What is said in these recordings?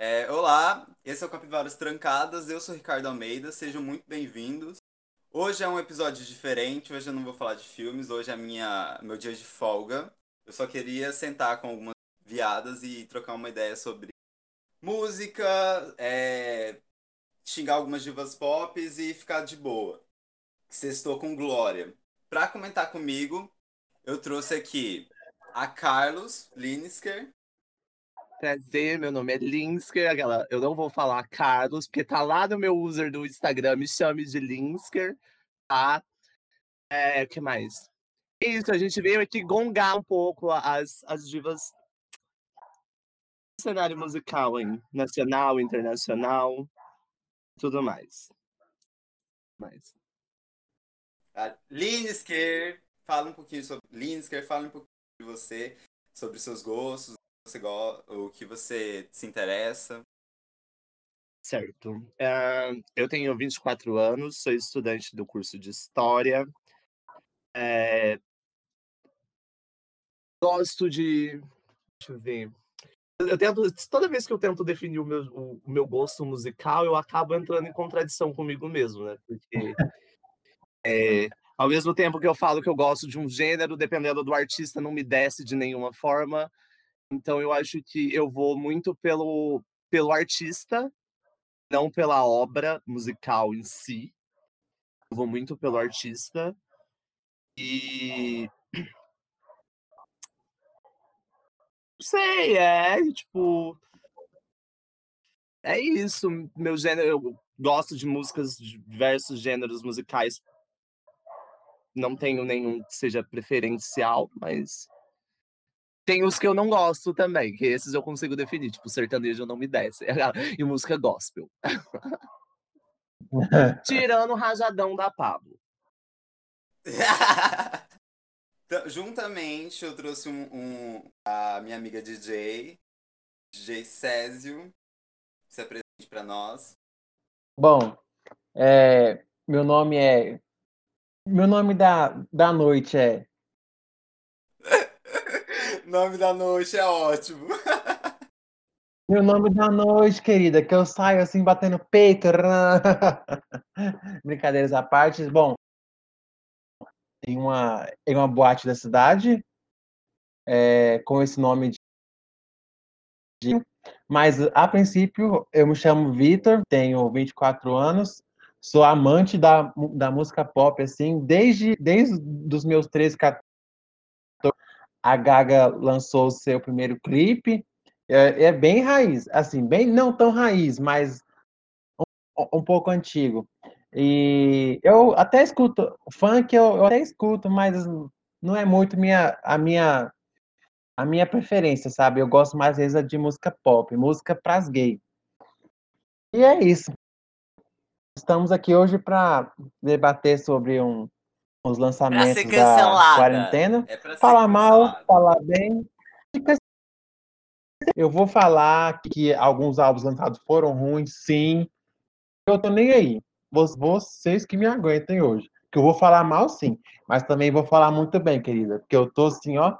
É, olá, esse é o Capivaras Trancadas, eu sou Ricardo Almeida, sejam muito bem-vindos. Hoje é um episódio diferente, hoje eu não vou falar de filmes, hoje é minha, meu dia de folga. Eu só queria sentar com algumas viadas e trocar uma ideia sobre música, é, xingar algumas divas pop e ficar de boa. Sextou com Glória. Pra comentar comigo, eu trouxe aqui a Carlos Linesker. Prazer, meu nome é Linsker. Aquela, eu não vou falar Carlos, porque tá lá no meu user do Instagram, me chame de Linsker, tá? É, o que mais? Isso, a gente veio aqui gongar um pouco as, as divas do cenário musical, hein? Nacional, internacional, tudo mais. mais. A Linesker, fala um pouquinho sobre Linesker, fala um pouquinho de você, sobre seus gostos, você gosta, o que você se interessa. Certo. Uh, eu tenho 24 anos, sou estudante do curso de História. É... Gosto de. Deixa eu ver. Eu tento, toda vez que eu tento definir o meu, o, o meu gosto musical, eu acabo entrando em contradição comigo mesmo, né? Porque é, ao mesmo tempo que eu falo que eu gosto de um gênero, dependendo do artista, não me desce de nenhuma forma. Então eu acho que eu vou muito pelo, pelo artista, não pela obra musical em si. Eu vou muito pelo artista. E. Não sei, é tipo. É isso. Meu gênero. Eu gosto de músicas de diversos gêneros musicais não tenho nenhum que seja preferencial, mas tem os que eu não gosto também, que esses eu consigo definir, tipo, sertanejo não me desce. e música gospel. Tirando o rajadão da Pablo. Juntamente, eu trouxe um, um, a minha amiga DJ, DJ Césio, se apresente para nós. Bom, é, meu nome é meu nome da, da noite é. Nome da noite é ótimo. Meu nome da noite, querida, que eu saio assim batendo peito. Brincadeiras à parte. Bom, em uma, em uma boate da cidade, é, com esse nome de. Mas, a princípio, eu me chamo Vitor, tenho 24 anos, sou amante da, da música pop, assim, desde, desde os meus 13, 14, a Gaga lançou o seu primeiro clipe, é, é, bem raiz, assim, bem, não tão raiz, mas um, um pouco antigo. E eu até escuto, funk eu, eu até escuto, mas não é muito minha, a minha a minha preferência, sabe? Eu gosto mais às vezes de música pop, música pras gay. E é isso. Estamos aqui hoje para debater sobre um, os lançamentos da quarentena. É falar mal, falar bem. Eu vou falar que alguns álbuns lançados foram ruins, sim. Eu tô nem aí. Vocês que me aguentem hoje. Que eu vou falar mal, sim. Mas também vou falar muito bem, querida. Porque eu tô assim, ó,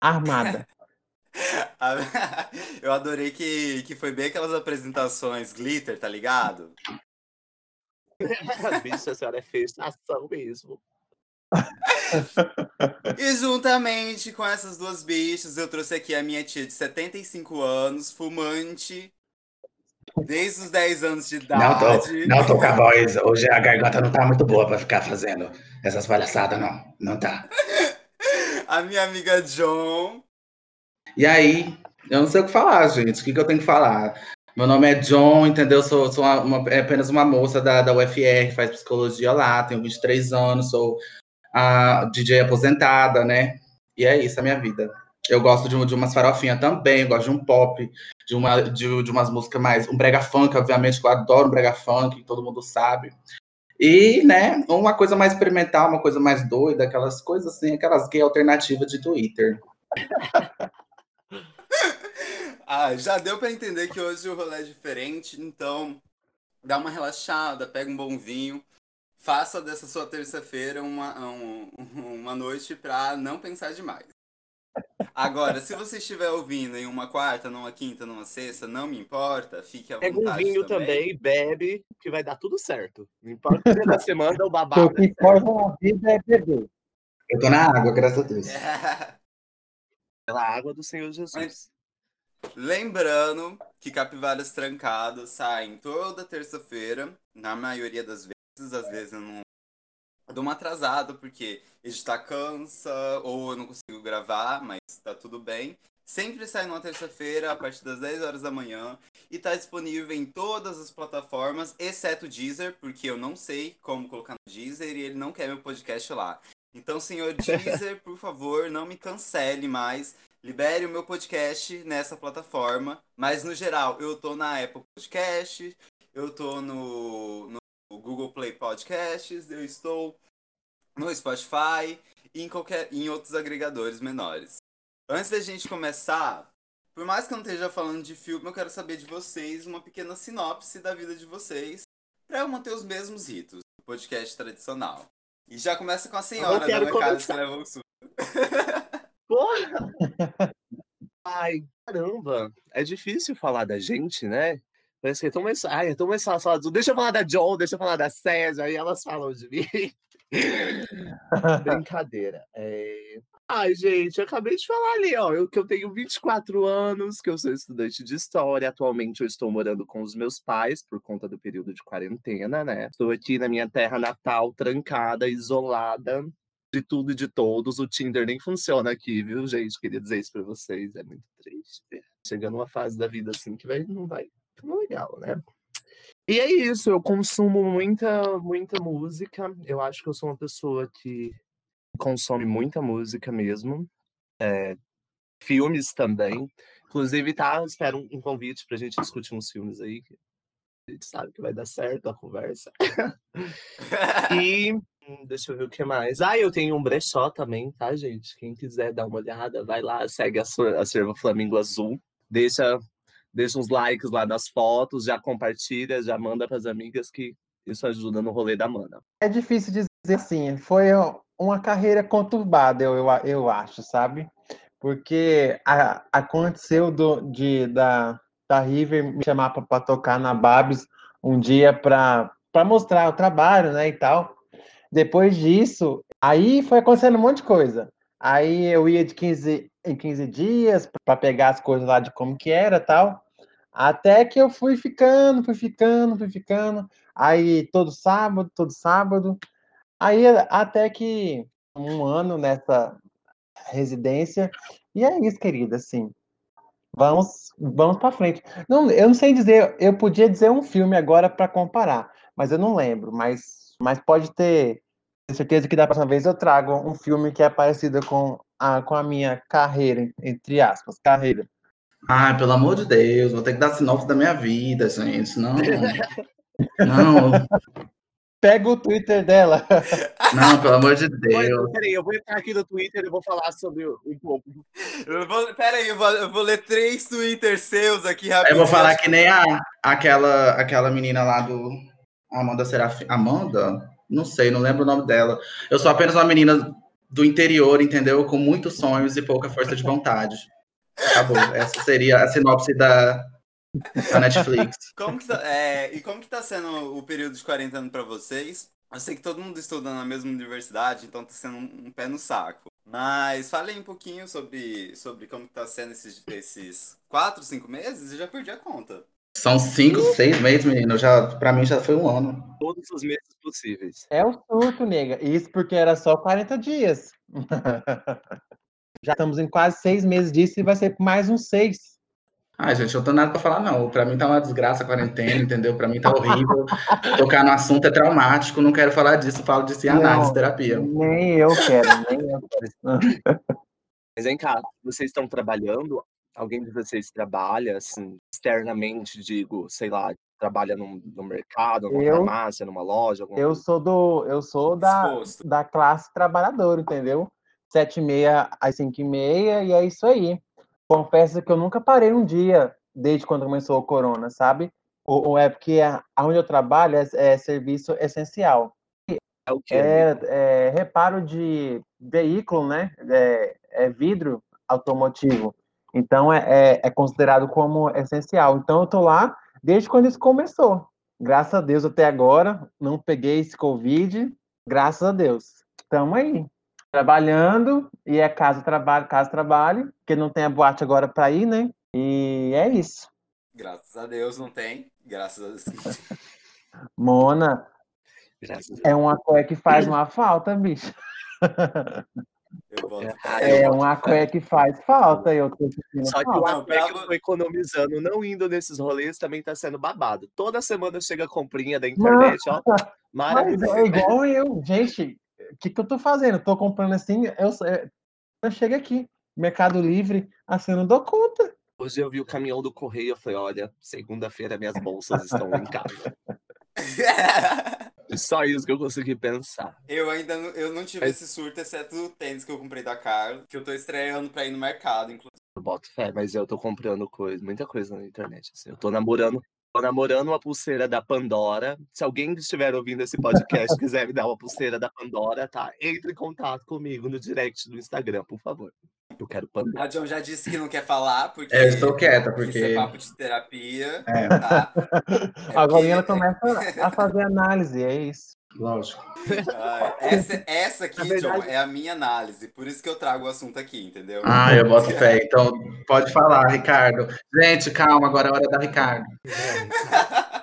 armada. eu adorei que, que foi bem aquelas apresentações glitter, tá ligado? Bicho, a senhora é fechação mesmo. E juntamente com essas duas bichas, eu trouxe aqui a minha tia de 75 anos, fumante, desde os 10 anos de idade. Não tô, não a voz. Hoje a garganta não tá muito boa pra ficar fazendo essas palhaçadas, não. Não tá. a minha amiga John. E aí, eu não sei o que falar, gente. O que, que eu tenho que falar? Meu nome é John, entendeu? Sou, sou uma, uma, é apenas uma moça da, da UFR, faz psicologia lá, tenho 23 anos, sou a DJ aposentada, né? E é isso a minha vida. Eu gosto de, de umas farofinhas também, gosto de um pop, de, uma, de, de umas músicas mais. Um brega funk, obviamente, que eu adoro um brega funk, todo mundo sabe. E, né, uma coisa mais experimental, uma coisa mais doida, aquelas coisas assim, aquelas gay alternativas de Twitter. Ah, já deu para entender que hoje o rolê é diferente, então dá uma relaxada, pega um bom vinho, faça dessa sua terça-feira uma, um, uma noite para não pensar demais. Agora, se você estiver ouvindo em uma quarta, numa quinta, numa sexta, não me importa, fique à Pega vontade um vinho também, bebe, que vai dar tudo certo. Não importa o dia da semana ou babado. O que importa na vida é beber. Eu tô na água, graças a Deus. Pela água do Senhor Jesus. Lembrando que Capivaras Trancadas saem toda terça-feira, na maioria das vezes, às vezes eu não eu dou uma atrasada porque editar cansa ou eu não consigo gravar, mas tá tudo bem. Sempre sai numa terça-feira, a partir das 10 horas da manhã, e tá disponível em todas as plataformas, exceto o Deezer, porque eu não sei como colocar no Deezer e ele não quer meu podcast lá. Então, senhor Deezer, por favor, não me cancele mais. Libere o meu podcast nessa plataforma. Mas, no geral, eu tô na Apple Podcast, eu tô no, no Google Play Podcasts, eu estou no Spotify e em, qualquer, em outros agregadores menores. Antes da gente começar, por mais que eu não esteja falando de filme, eu quero saber de vocês uma pequena sinopse da vida de vocês para eu manter os mesmos ritos do podcast tradicional. E já começa com a senhora, é cara que leva o sul. Porra! Ai, caramba. É difícil falar da gente, né? Parece que é tão mais. Ai, é tão mais fácil falar do. Deixa eu falar da John, deixa eu falar da César, aí elas falam de mim. Brincadeira. É... Ai, gente, eu acabei de falar ali, ó, eu, que eu tenho 24 anos, que eu sou estudante de história. Atualmente eu estou morando com os meus pais por conta do período de quarentena, né? Estou aqui na minha terra natal, trancada, isolada de tudo e de todos. O Tinder nem funciona aqui, viu, gente? Queria dizer isso pra vocês. É muito triste. Chegando uma fase da vida assim que vai, não vai tão legal, né? E é isso, eu consumo muita, muita música. Eu acho que eu sou uma pessoa que consome muita música mesmo. É, filmes também. Inclusive, tá, espero um, um convite pra gente discutir uns filmes aí. A gente sabe que vai dar certo a conversa. E hum, deixa eu ver o que mais. Ah, eu tenho um brechó também, tá, gente? Quem quiser dar uma olhada, vai lá, segue a, a Serva Flamingo Azul. Deixa, deixa uns likes lá nas fotos, já compartilha, já manda pras amigas que isso ajuda no rolê da mana. É difícil dizer assim, foi uma carreira conturbada, eu, eu, eu acho, sabe? Porque a- aconteceu do, de, da, da River me chamar para tocar na Babs um dia para mostrar o trabalho, né, e tal. Depois disso, aí foi acontecendo um monte de coisa. Aí eu ia de 15 em 15 dias para pegar as coisas lá de como que era tal. Até que eu fui ficando, fui ficando, fui ficando. Aí todo sábado, todo sábado. Aí até que um ano nessa residência. E é isso, querida, assim. Vamos, vamos para frente. Não, eu não sei dizer, eu podia dizer um filme agora para comparar, mas eu não lembro. Mas, mas pode ter, ter certeza que da próxima vez eu trago um filme que é parecido com a, com a minha carreira, entre aspas, carreira. Ai, pelo amor de Deus, vou ter que dar sinopse da minha vida, gente. Não. Não, Pega o Twitter dela. não, pelo amor de Deus. Peraí, eu vou entrar aqui no Twitter e vou falar sobre o- um pouco. Eu vou, pera aí, eu vou, eu vou ler três Twitter seus aqui rapidinho. Eu vou falar que nem a, aquela, aquela menina lá do Amanda Serafim. Amanda? Não sei, não lembro o nome dela. Eu sou apenas uma menina do interior, entendeu? Com muitos sonhos e pouca força de vontade. Acabou. Essa seria a sinopse da, da Netflix. Como tá, é, e como que tá sendo o período de quarentena pra vocês? Eu sei que todo mundo estuda na mesma universidade, então tá sendo um, pé no saco. Mas fale um pouquinho sobre, sobre como tá sendo esses, esses quatro, cinco meses. Eu já perdi a conta. São cinco, seis meses, menino. Já, pra mim já foi um ano. Todos os meses possíveis. É o surto, nega. Isso porque era só 40 dias. Já estamos em quase seis meses disso e vai ser mais uns seis. Ai, gente, eu não tenho nada pra falar, não. Pra mim tá uma desgraça a quarentena, entendeu? Pra mim tá horrível. Tocar no assunto é traumático, não quero falar disso, falo disso em análise, Não. terapia. Nem eu quero, nem eu quero. Mas vem cá, vocês estão trabalhando? Alguém de vocês trabalha, assim, externamente, digo, sei lá, trabalha num, no mercado, numa Eu- farmácia, numa loja? alguma Eu sou do, eu sou da, Exposto. da classe trabalhadora, entendeu? Sete e meia às cinco e meia e é isso aí. Confesso que eu nunca parei um dia desde quando começou o corona, sabe? Ou, ou é porque a- aonde eu trabalho é, é serviço essencial. É o quê? É, é reparo de veículo, né? É, é vidro, automotivo. Então é, é, é considerado como essencial. Então eu tô lá desde quando isso começou. Graças a Deus até agora não peguei esse Covid. Graças a Deus. Estamos aí trabalhando e é casa trabalho, casa trabalho, porque não tem a boate agora para ir, né? E é isso. Graças a Deus não tem. Graças a Deus. Mona, é uma coisa que faz uma falta, bicho. É uma coisa que faz falta. Eu tô Só que o Aqué que eu tô economizando, não indo nesses rolês, também tá sendo babado. Toda semana chega a comprinha da internet, ó. Maravilhoso. é igual eu, gente. O que, que eu tô fazendo? tô comprando assim, eu, eu chego aqui, Mercado Livre, assim, eu não dou conta. Hoje eu vi o caminhão do correio, eu falei, olha, segunda-feira minhas bolsas estão em casa. Só isso que eu consegui pensar. Eu ainda não, eu não tive esse surto, exceto o tênis que eu comprei da Carla, que eu tô estreando pra ir no mercado, inclusive. Eu boto fé, mas eu tô comprando coisa, muita coisa na internet. Assim. Eu tô namorando Tô namorando uma pulseira da Pandora. Se alguém estiver ouvindo esse podcast quiser me dar uma pulseira da Pandora, tá? Entre em contato comigo no direct do Instagram, por favor. Eu quero Pandora. A John já disse que não quer falar, porque. É, eu estou quieta, porque. Isso é papo de terapia. É. Tá? É Agora ela começa a fazer análise, é isso. Lógico. Ah, essa, essa aqui, verdade... John, é a minha análise. Por isso que eu trago o assunto aqui, entendeu? Ah, eu boto fé. Então, pode falar, Ricardo. Gente, calma, agora é hora da Ricardo.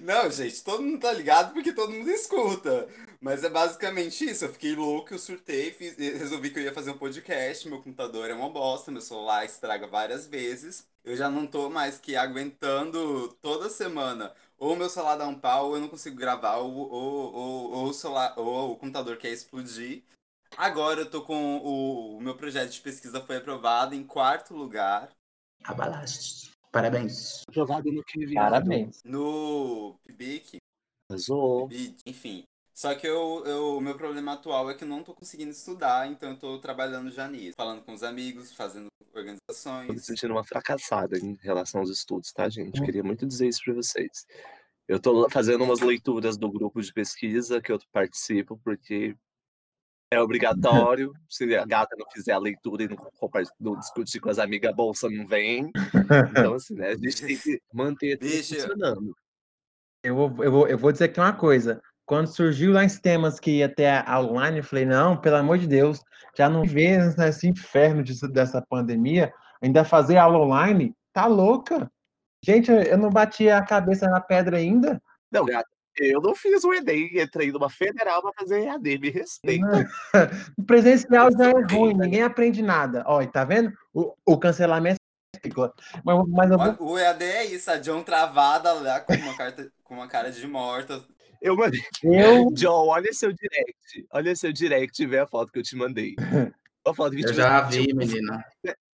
Não, gente, todo mundo tá ligado porque todo mundo escuta. Mas é basicamente isso. Eu fiquei louco, eu surtei, fiz, resolvi que eu ia fazer um podcast. Meu computador é uma bosta, meu celular estraga várias vezes. Eu já não tô mais que aguentando toda semana. Ou meu celular dá um pau, ou eu não consigo gravar, ou, ou, ou, ou o, celular, ou o computador quer explodir. Agora eu tô com o, o meu projeto de pesquisa foi aprovado em quarto lugar. Abalaste. Parabéns. Aprovado no que? Parabéns. No PIBIC. Arrasou. Enfim. Só que eu, eu, o meu problema atual é que eu não tô conseguindo estudar, então eu tô trabalhando já nisso. Falando com os amigos, fazendo organizações. Tô me sentindo uma fracassada em relação aos estudos, tá, gente? Hum. Queria muito dizer isso pra vocês. Eu tô fazendo umas leituras do grupo de pesquisa que eu participo, porque é obrigatório. Se a gata não fizer a leitura e não, não discutir com as amigas, a bolsa não vem. Então, assim, né? A gente tem que manter Deixa... funcionando. Eu vou, eu, vou, eu vou dizer aqui uma coisa. Quando surgiu lá em sistemas que ia ter a online, eu falei, não, pelo amor de Deus, já não vê esse inferno disso, dessa pandemia, ainda fazer aula online, tá louca. Gente, eu não bati a cabeça na pedra ainda. Não, gata, eu não fiz o Enem, entrei numa federal para fazer EAD, me respeita. o presencial já é ruim, ninguém aprende nada. Olha, tá vendo? O, o cancelamento é mas, mas vou... O EAD é isso, a John travada lá com uma, carta, com uma cara de morta. Eu mandei. Eu... John, olha seu direct. Olha seu direct e vê a foto que eu te mandei. A foto que eu te já mandei. vi, menina.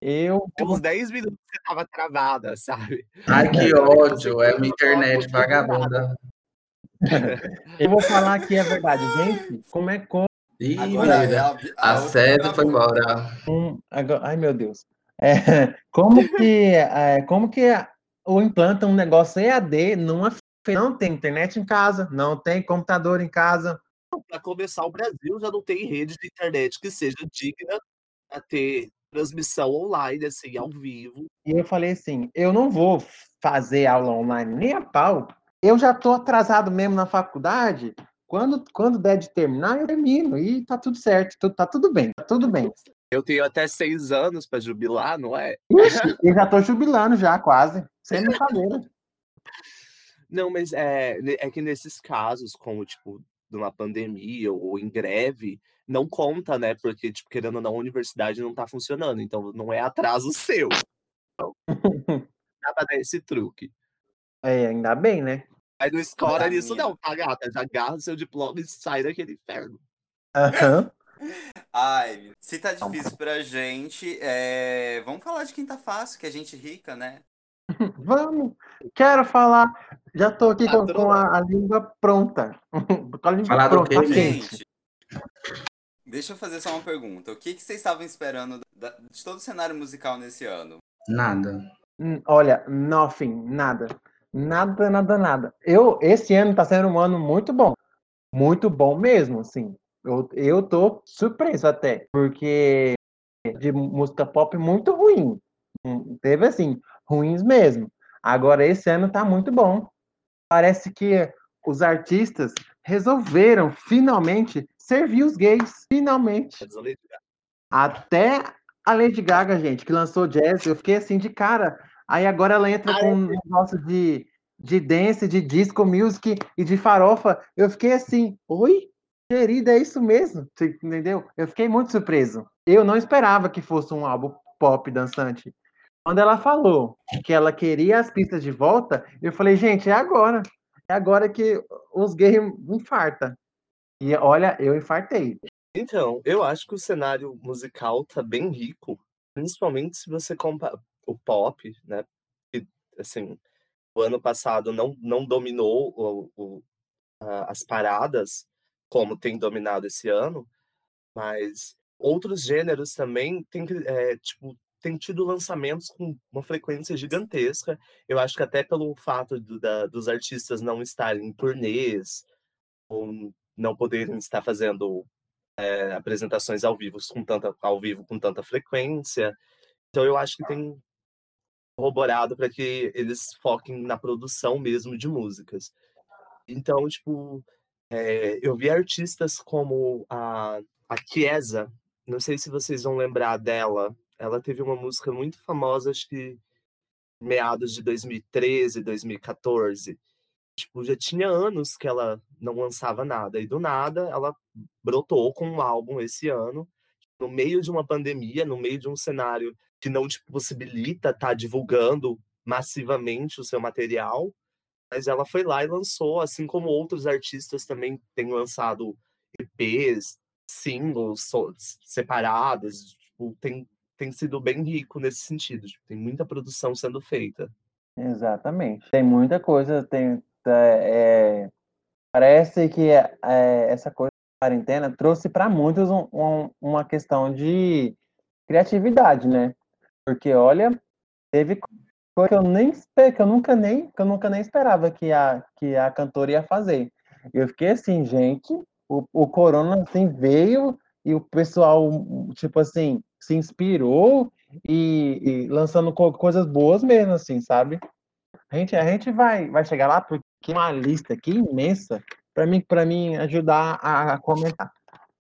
Eu. Uns 10 minutos você tava travada, sabe? Ai, que ódio. É uma internet vagabunda. Eu vou falar que é verdade, gente. Como é como. Ih, agora, é a, a, a sede foi embora. Um, agora, ai, meu Deus. É, como que, é, como que o implanta um negócio EAD numa não tem internet em casa, não tem computador em casa. Para começar, o Brasil já não tem rede de internet que seja digna a ter transmissão online, assim, ao vivo. E eu falei assim: eu não vou fazer aula online nem a pau, eu já estou atrasado mesmo na faculdade. Quando, quando der de terminar, eu termino e tá tudo certo, tá tudo bem, tá tudo bem. Eu tenho até seis anos para jubilar, não é? Ixi, eu já estou jubilando já, quase. Sem brincadeira. Não, mas é, é que nesses casos, como, tipo, de uma pandemia ou em greve, não conta, né? Porque, tipo, querendo ou não, a universidade não tá funcionando. Então, não é atraso seu. Então, dá pra dar esse truque. É, ainda bem, né? Aí não escora nisso, não, tá, gata? Já agarra o seu diploma e sai daquele inferno. Aham. Ai, se tá difícil pra gente, é... vamos falar de quem tá fácil, que a gente rica, né? Vamos! Quero falar. Já tô aqui com, com a, a, língua pronta. com a língua falar pronta, do gente? Deixa eu fazer só uma pergunta. O que, que vocês estavam esperando de todo o cenário musical nesse ano? Nada. Hum, olha, nothing, nada. Nada, nada, nada. Eu, esse ano tá sendo um ano muito bom. Muito bom mesmo, assim. Eu, eu tô surpreso até, porque de música pop muito ruim. Hum, Teve assim, ruins mesmo. Agora esse ano tá muito bom. Parece que os artistas resolveram finalmente servir os gays, finalmente. Até a Lady Gaga, gente, que lançou Jazz, eu fiquei assim de cara. Aí agora ela entra Ah, com um negócio de, de dance, de disco music e de farofa. Eu fiquei assim, oi? Querida, é isso mesmo? Você entendeu? Eu fiquei muito surpreso. Eu não esperava que fosse um álbum pop dançante. Quando ela falou que ela queria as pistas de volta, eu falei, gente, é agora. É agora que os gays infartam. E olha, eu infartei. Então, eu acho que o cenário musical tá bem rico, principalmente se você compara o pop, né? Que, assim, o ano passado não, não dominou o, o- a- as paradas como tem dominado esse ano, mas outros gêneros também têm, é, tipo, têm tido lançamentos com uma frequência gigantesca. Eu acho que até pelo fato do- da- dos artistas não estarem em turnês, ou não poderem estar fazendo é, apresentações ao vivo com tanta ao vivo com tanta frequência. Então eu acho que tem corroborado para que eles foquem na produção mesmo de músicas. Então, tipo, é, eu vi artistas como a, a Chiesa, não sei se vocês vão lembrar dela, ela teve uma música muito famosa, acho que meados de 2013, 2014. Tipo, já tinha anos que ela não lançava nada, e do nada ela brotou com um álbum esse ano, no meio de uma pandemia, no meio de um cenário que não te possibilita estar divulgando massivamente o seu material, mas ela foi lá e lançou, assim como outros artistas também têm lançado EPs, singles separados, tipo, tem, tem sido bem rico nesse sentido, tipo, tem muita produção sendo feita. Exatamente. Tem muita coisa, tem, é, é, parece que é, essa coisa da quarentena trouxe para muitos um- um- uma questão de criatividade, né? Porque olha, teve coisa que eu nem que eu nunca nem que eu nunca nem esperava que a que a cantora ia fazer. Eu fiquei assim, gente, o, o corona assim veio e o pessoal tipo assim se inspirou e, e lançando co- coisas boas mesmo, assim, sabe? A gente, a gente vai, vai chegar lá porque tem uma lista aqui imensa para mim, para mim ajudar a, a comentar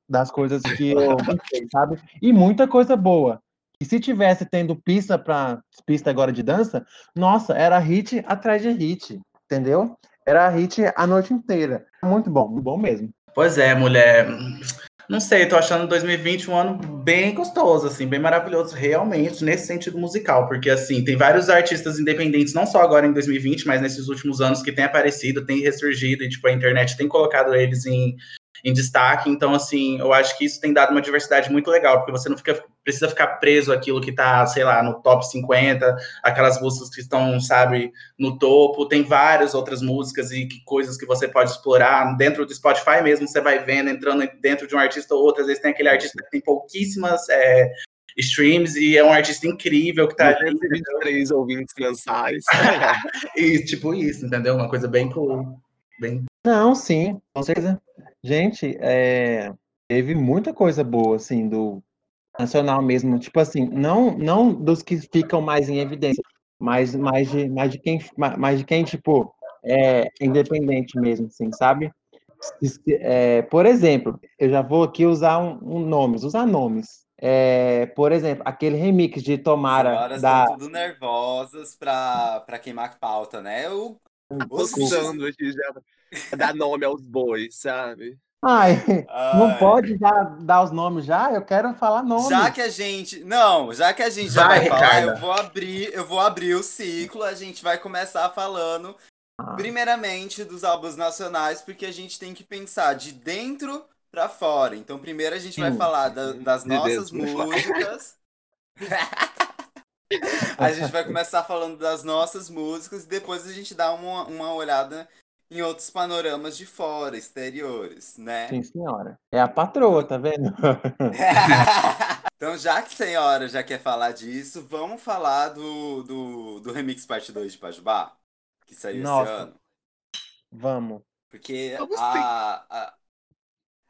das coisas que eu gostei, sabe? E muita coisa boa. E se tivesse tendo pista para pista agora de dança, nossa, era hit atrás de hit, entendeu? Era hit a noite inteira. Muito bom, muito bom mesmo. Pois é, mulher. Não sei, tô achando 2020 um ano bem gostoso, assim, bem maravilhoso, realmente, nesse sentido musical, porque, assim, tem vários artistas independentes, não só agora em 2020, mas nesses últimos anos que têm aparecido, têm ressurgido, e, tipo, a internet tem colocado eles em, em destaque, então, assim, eu acho que isso tem dado uma diversidade muito legal, porque você não fica, precisa ficar preso àquilo que tá, sei lá, no top 50, aquelas músicas que estão, sabe, no topo, tem várias outras músicas e que, coisas que você pode explorar dentro do Spotify mesmo, você vai vendo, entrando dentro de um artista ou outro, às vezes tem aquele artista que tem pouquíssimas é, streams e é um artista incrível que tá ali, 223 ouvintes mensais. e tipo isso, entendeu? Uma coisa bem cool, bem... Não, sim, com certeza. Gente, é, teve muita coisa boa, assim, do nacional mesmo. Tipo assim, não, não dos que ficam mais em evidência, mas mais de, mais de quem, ma- mais de quem, tipo, é independente mesmo, assim, sabe? É, por exemplo, eu já vou aqui usar um, um nomes, usar nomes. É, por exemplo, aquele remix de Tomara Agora da. estão tudo nervosas pra, pra queimar pauta, né? O, os Coçando aqui já. Dar nome aos bois, sabe? Ai, não Ai. pode já dar os nomes já? Eu quero falar nomes. Já que a gente. Não, já que a gente já Vai, vai, falar, Ricarda. eu vou abrir, eu vou abrir o ciclo, a gente vai começar falando Ah. primeiramente dos álbuns nacionais, porque a gente tem que pensar de dentro pra fora. Então, primeiro a gente vai falar da- das De nossas fora. músicas. a gente vai começar falando das nossas músicas e depois a gente dá uma, uma olhada em outros panoramas de fora, exteriores, né? Sim, senhora. É a patroa, tá vendo? então, já que a senhora já quer falar disso, vamos falar do, do, do Remix Parte 2 de Pajubá, que saiu Nossa. esse ano. Vamos. Porque assim? a, a,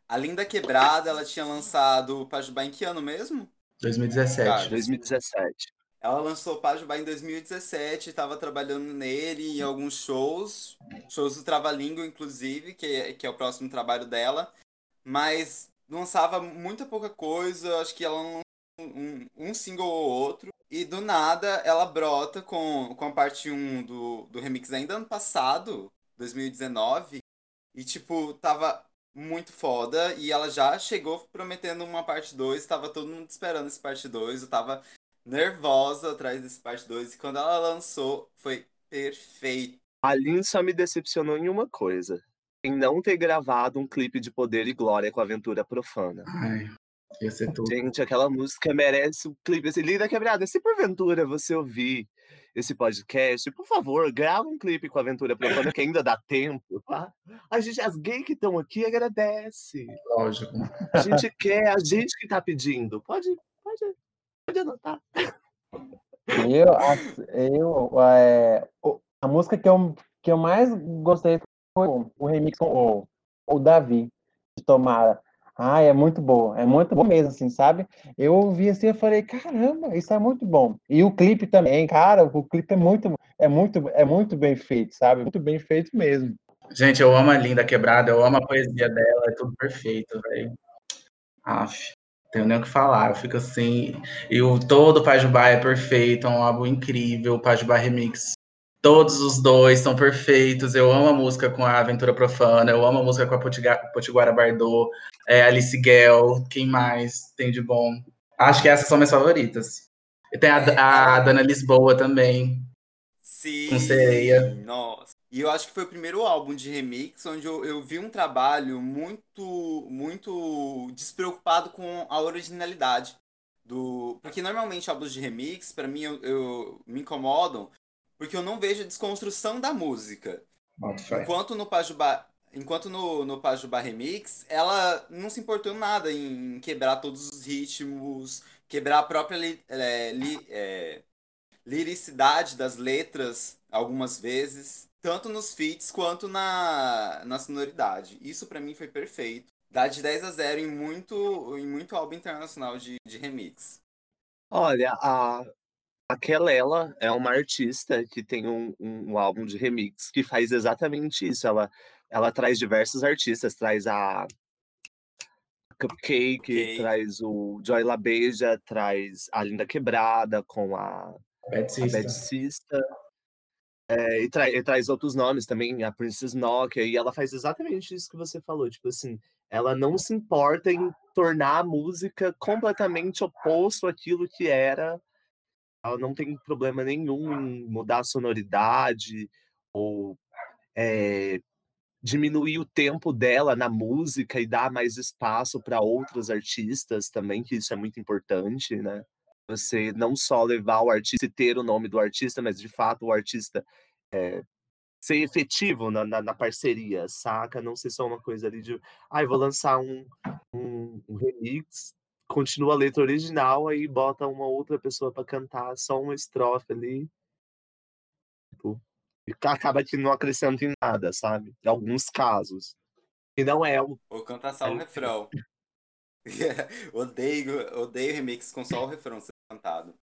a Linda Quebrada, ela tinha lançado Pajubá em que ano mesmo? 2017. Cara, 2017. Ela lançou Pajubá em 2017, estava trabalhando nele em alguns shows, shows do Trava-Língua, inclusive, que, que é o próximo trabalho dela, mas lançava muita pouca coisa, acho que ela lançou um, um single ou outro, e do nada ela brota com, com a parte 1 do, do remix ainda ano passado, 2019, e tipo, tava muito foda, e ela já chegou prometendo uma parte 2, tava todo mundo esperando esse parte 2, eu tava nervosa atrás desse parte 2. E quando ela lançou, foi perfeito. A Lin só me decepcionou em uma coisa. Em não ter gravado um clipe de Poder e Glória com Aventura Profana. Ai, ia ser tudo. Gente, aquela música merece um clipe. Assim, linda quebrada. Se porventura você ouvir esse podcast, por favor, grava um clipe com Aventura Profana, que ainda dá tempo, tá? A gente, as gays que estão aqui agradece. Lógico. A gente quer, a gente que tá pedindo. Pode, pode, pode anotar. Eu, ass- eu é, a música que eu, que eu mais gostei foi o, o remix com o, o Davi, de Tomara. Ah, é muito boa, é muito bom mesmo, assim, sabe? Eu ouvi assim e falei, caramba, isso é muito bom. E o clipe também, cara, o clipe é muito, é muito, é muito bem feito, sabe? Muito bem feito mesmo. Gente, eu amo a Linda Quebrada, eu amo a poesia dela, é tudo perfeito, velho. Aff, tenho nem o que falar, eu fico assim. E o todo o Pajubá é perfeito, é um álbum incrível, o Pajubá Remix. Todos os dois são perfeitos. Eu amo a música com a Aventura Profana, eu amo a música com a Potiga- Potiguara Bardot, é, Alice Guel, quem mais tem de bom? Acho que essas são minhas favoritas. E tem a, a Dana Lisboa também. Sim. Com sereia. Nossa. E eu acho que foi o primeiro álbum de remix onde eu, eu vi um trabalho muito, muito despreocupado com a originalidade do. Porque normalmente álbuns de remix, pra mim, eu, eu- me incomodam porque eu não vejo a desconstrução da música. Enquanto no Pajubá, enquanto no, no Pajubá Remix, ela não se importou nada em quebrar todos os ritmos, quebrar a própria li- é, li- é, liricidade das letras algumas vezes, tanto nos feats quanto na, na sonoridade. Isso pra mim foi perfeito. Dá de 10 a 0 em muito, em muito álbum internacional de, de remix. Olha, a, a Kelela é uma artista que tem um, um, um álbum de remix que faz exatamente isso. Ela, ela traz diversos artistas, traz a Cupcake, Cupcake. traz o Joy La Beija, traz a Linda Quebrada com a, Bad a Sister. Bad Sister. É, e, tra- e traz outros nomes também, a Princess Nokia, e ela faz exatamente isso que você falou, tipo assim, ela não se importa em tornar a música completamente oposto àquilo que era. Ela não tem problema nenhum em mudar a sonoridade ou é, diminuir o tempo dela na música e dar mais espaço para outros artistas também, que isso é muito importante, né? Você não só levar o artista e ter o nome do artista, mas de fato o artista é, ser efetivo na, na, na parceria, saca? Não ser só uma coisa ali de, ai, vou lançar um, um, um remix, continua a letra original, aí bota uma outra pessoa para cantar só uma estrofe ali. Tipo, e acaba que não acrescenta em nada, sabe? Em alguns casos. E não é o Ou cantar só o Aí- refrão. odeio, odeio remix com só o refrão cantado.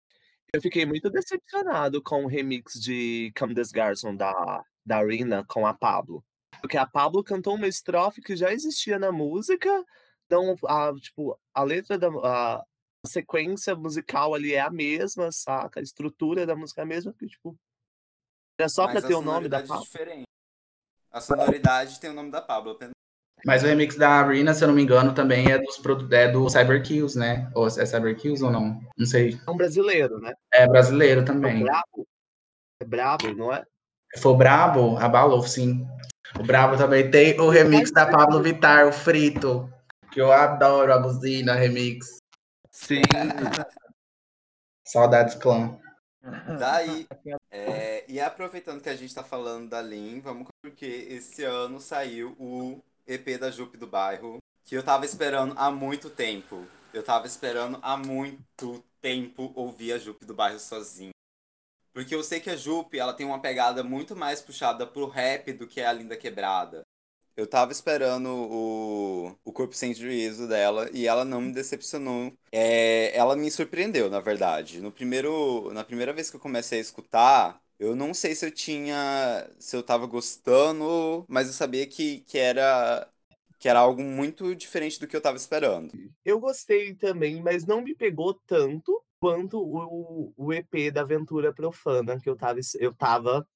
Eu fiquei muito decepcionado com o remix de Come This Garçon da, da Arena com a Pablo. Porque a Pablo cantou uma estrofe que já existia na música, então a, tipo, a letra da a, sequência musical ali é a mesma, saca? A estrutura da música é a mesma, que, tipo, era só Mas pra ter o nome da é Pablo. diferente. A sonoridade tem o nome da Pablo. apenas. Mas o remix da Arena, se eu não me engano, também é, dos, é do Cyber Kills, né? Ou é Cyber Kills ou não? Não sei. É um brasileiro, né? É brasileiro É também. brabo. É brabo, não é? Se for Brabo, abalou, sim. O Brabo também tem o remix da Pablo Vittar, o Frito. Que eu adoro a buzina remix. Sim. Saudades clã. Daí, é, e aproveitando que a gente tá falando da Lin, vamos porque esse ano saiu o EP da Jupe do Bairro, que eu tava esperando há muito tempo. Eu tava esperando há muito tempo ouvir a Jupe do Bairro sozinho. Porque eu sei que a Jupe, ela tem uma pegada muito mais puxada pro rap do que a Linda Quebrada. Eu tava esperando o, o Corpo Sem Juízo dela e ela não me decepcionou. É, ela me surpreendeu, na verdade. No primeiro, na primeira vez que eu comecei a escutar, eu não sei se eu tinha. se eu tava gostando, mas eu sabia que, que era. Que era algo muito diferente do que eu tava esperando. Eu gostei também, mas não me pegou tanto quanto o, o EP da Aventura Profana, que eu tava, eu tava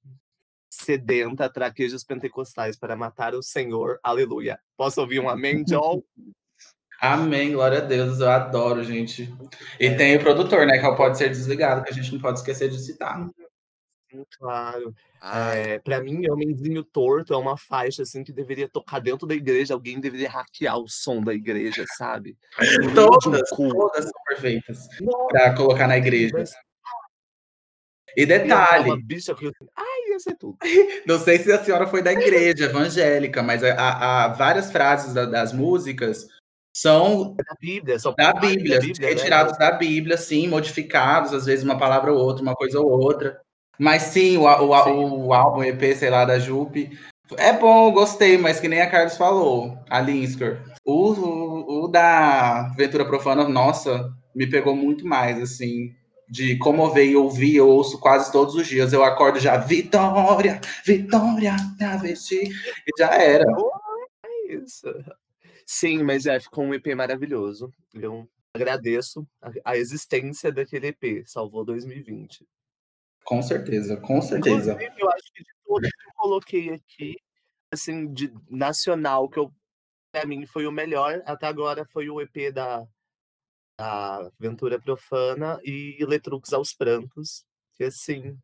sedenta, traquejos pentecostais para matar o Senhor. Aleluia. Posso ouvir um amém, John? Amém, glória a Deus, eu adoro, gente. E é. tem o produtor, né, que pode ser desligado, que a gente não pode esquecer de citar. Claro. É, para mim, Homenzinho Torto é uma faixa assim que deveria tocar dentro da igreja. Alguém deveria hackear o som da igreja, sabe? todas, um todas são perfeitas para colocar na igreja. Mas... E detalhe. Bicha que... Ai, ia ser tudo. Não sei se a senhora foi da igreja evangélica, mas há, várias frases da, das músicas são da Bíblia, são da Bíblia, da Bíblia retirados né? da Bíblia, sim, modificados, às vezes uma palavra ou outra, uma coisa ou outra. Mas sim, o, o, sim. o, o álbum EP, sei lá, da Jupe, é bom, gostei, mas que nem a Carlos falou, a Linsker. O, o, o, da Ventura Profana, nossa, me pegou muito mais, assim, de comover e ouvir, eu ouço quase todos os dias. Eu acordo já, Vitória, Vitória, travesti, e já era. É isso. Sim, mas é, ficou um EP maravilhoso. Eu agradeço a, a existência daquele EP, salvou 2020. Com certeza, com certeza. Inclusive, eu acho que de todas que eu coloquei aqui, assim, de nacional, que eu, pra mim foi o melhor até agora, foi o EP da, da Ventura Profana e Letrux aos Prantos. Que assim.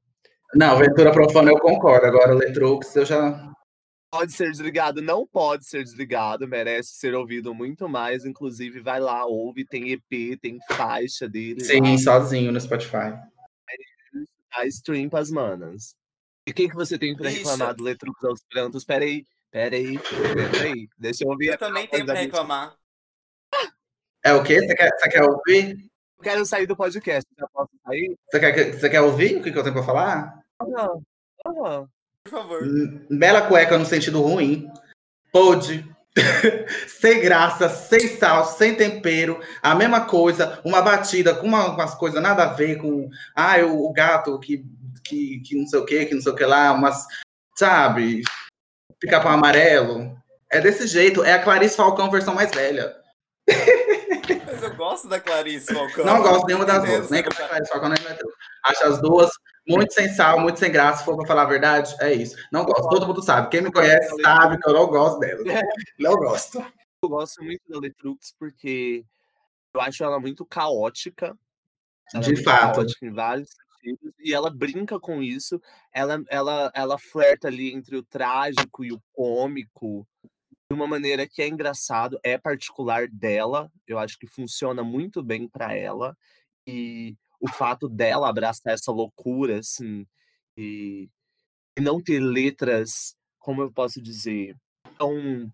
Não, Ventura Profana eu concordo. Agora, Letrux eu já. Pode ser desligado, não pode ser desligado, merece ser ouvido muito mais. Inclusive, vai lá, ouve, tem EP, tem faixa dele. Sim, lá. sozinho no Spotify a stream pras manas. E o que, que você tem pra reclamar do Letrux aos prantos? Peraí, peraí, peraí. Deixa eu ouvir. Eu também tenho pra reclamar. É o quê? Você quer, você quer ouvir? Eu quero sair do podcast. Já posso sair? Você quer, você quer ouvir o que, que eu tenho pra falar? Não. Não. Por favor. Bela cueca no sentido ruim. Pode. sem graça, sem sal, sem tempero, a mesma coisa, uma batida com uma, umas coisas nada a ver com ah, o, o gato que, que, que não sei o que, que não sei o que lá, umas, sabe, ficar para amarelo. É desse jeito, é a Clarice Falcão versão mais velha. Mas eu gosto da Clarice Falcão. Não gosto nenhuma das duas, nem com a Clarice Falcão, nem Acho as duas muito sem sal, muito sem graça, se for pra falar a verdade, é isso. Não gosto, todo mundo sabe. Quem me conhece sabe que eu não gosto dela. Não gosto. Eu gosto muito da Letrux porque eu acho ela muito caótica. Ela de é fato. Caótica em vários sentidos. E ela brinca com isso. Ela, ela, ela flerta ali entre o trágico e o cômico de uma maneira que é engraçado, é particular dela. Eu acho que funciona muito bem para ela. E o fato dela abraçar essa loucura, assim, e, e não ter letras, como eu posso dizer, tão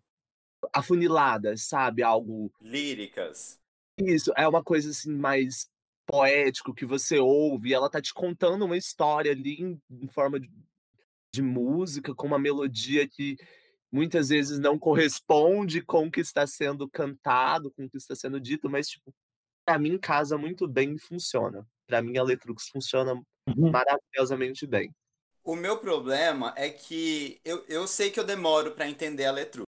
afuniladas, sabe? Algo. Líricas. Isso, é uma coisa assim mais poético que você ouve, ela tá te contando uma história ali em, em forma de, de música, com uma melodia que muitas vezes não corresponde com o que está sendo cantado, com o que está sendo dito, mas tipo, para mim casa muito bem e funciona. Para mim a Letrux funciona uhum. maravilhosamente bem. O meu problema é que eu, eu sei que eu demoro para entender a Letrux,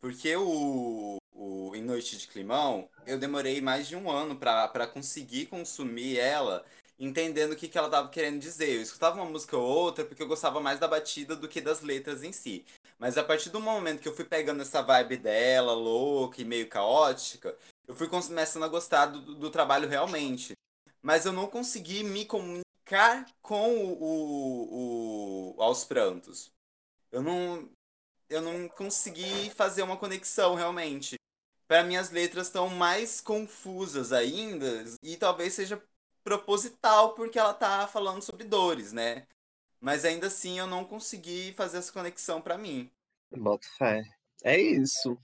porque o, o Em Noite de Climão, eu demorei mais de um ano para conseguir consumir ela entendendo o que, que ela estava querendo dizer. Eu escutava uma música ou outra porque eu gostava mais da batida do que das letras em si. Mas a partir do momento que eu fui pegando essa vibe dela, louca e meio caótica, eu fui começando a gostar do, do trabalho realmente. Mas eu não consegui me comunicar com o, o, o, Aos Prantos. Eu não, eu não consegui fazer uma conexão realmente. Para mim, as letras estão mais confusas ainda, e talvez seja proposital, porque ela tá falando sobre dores, né? Mas ainda assim, eu não consegui fazer essa conexão para mim. Bota fé. É isso.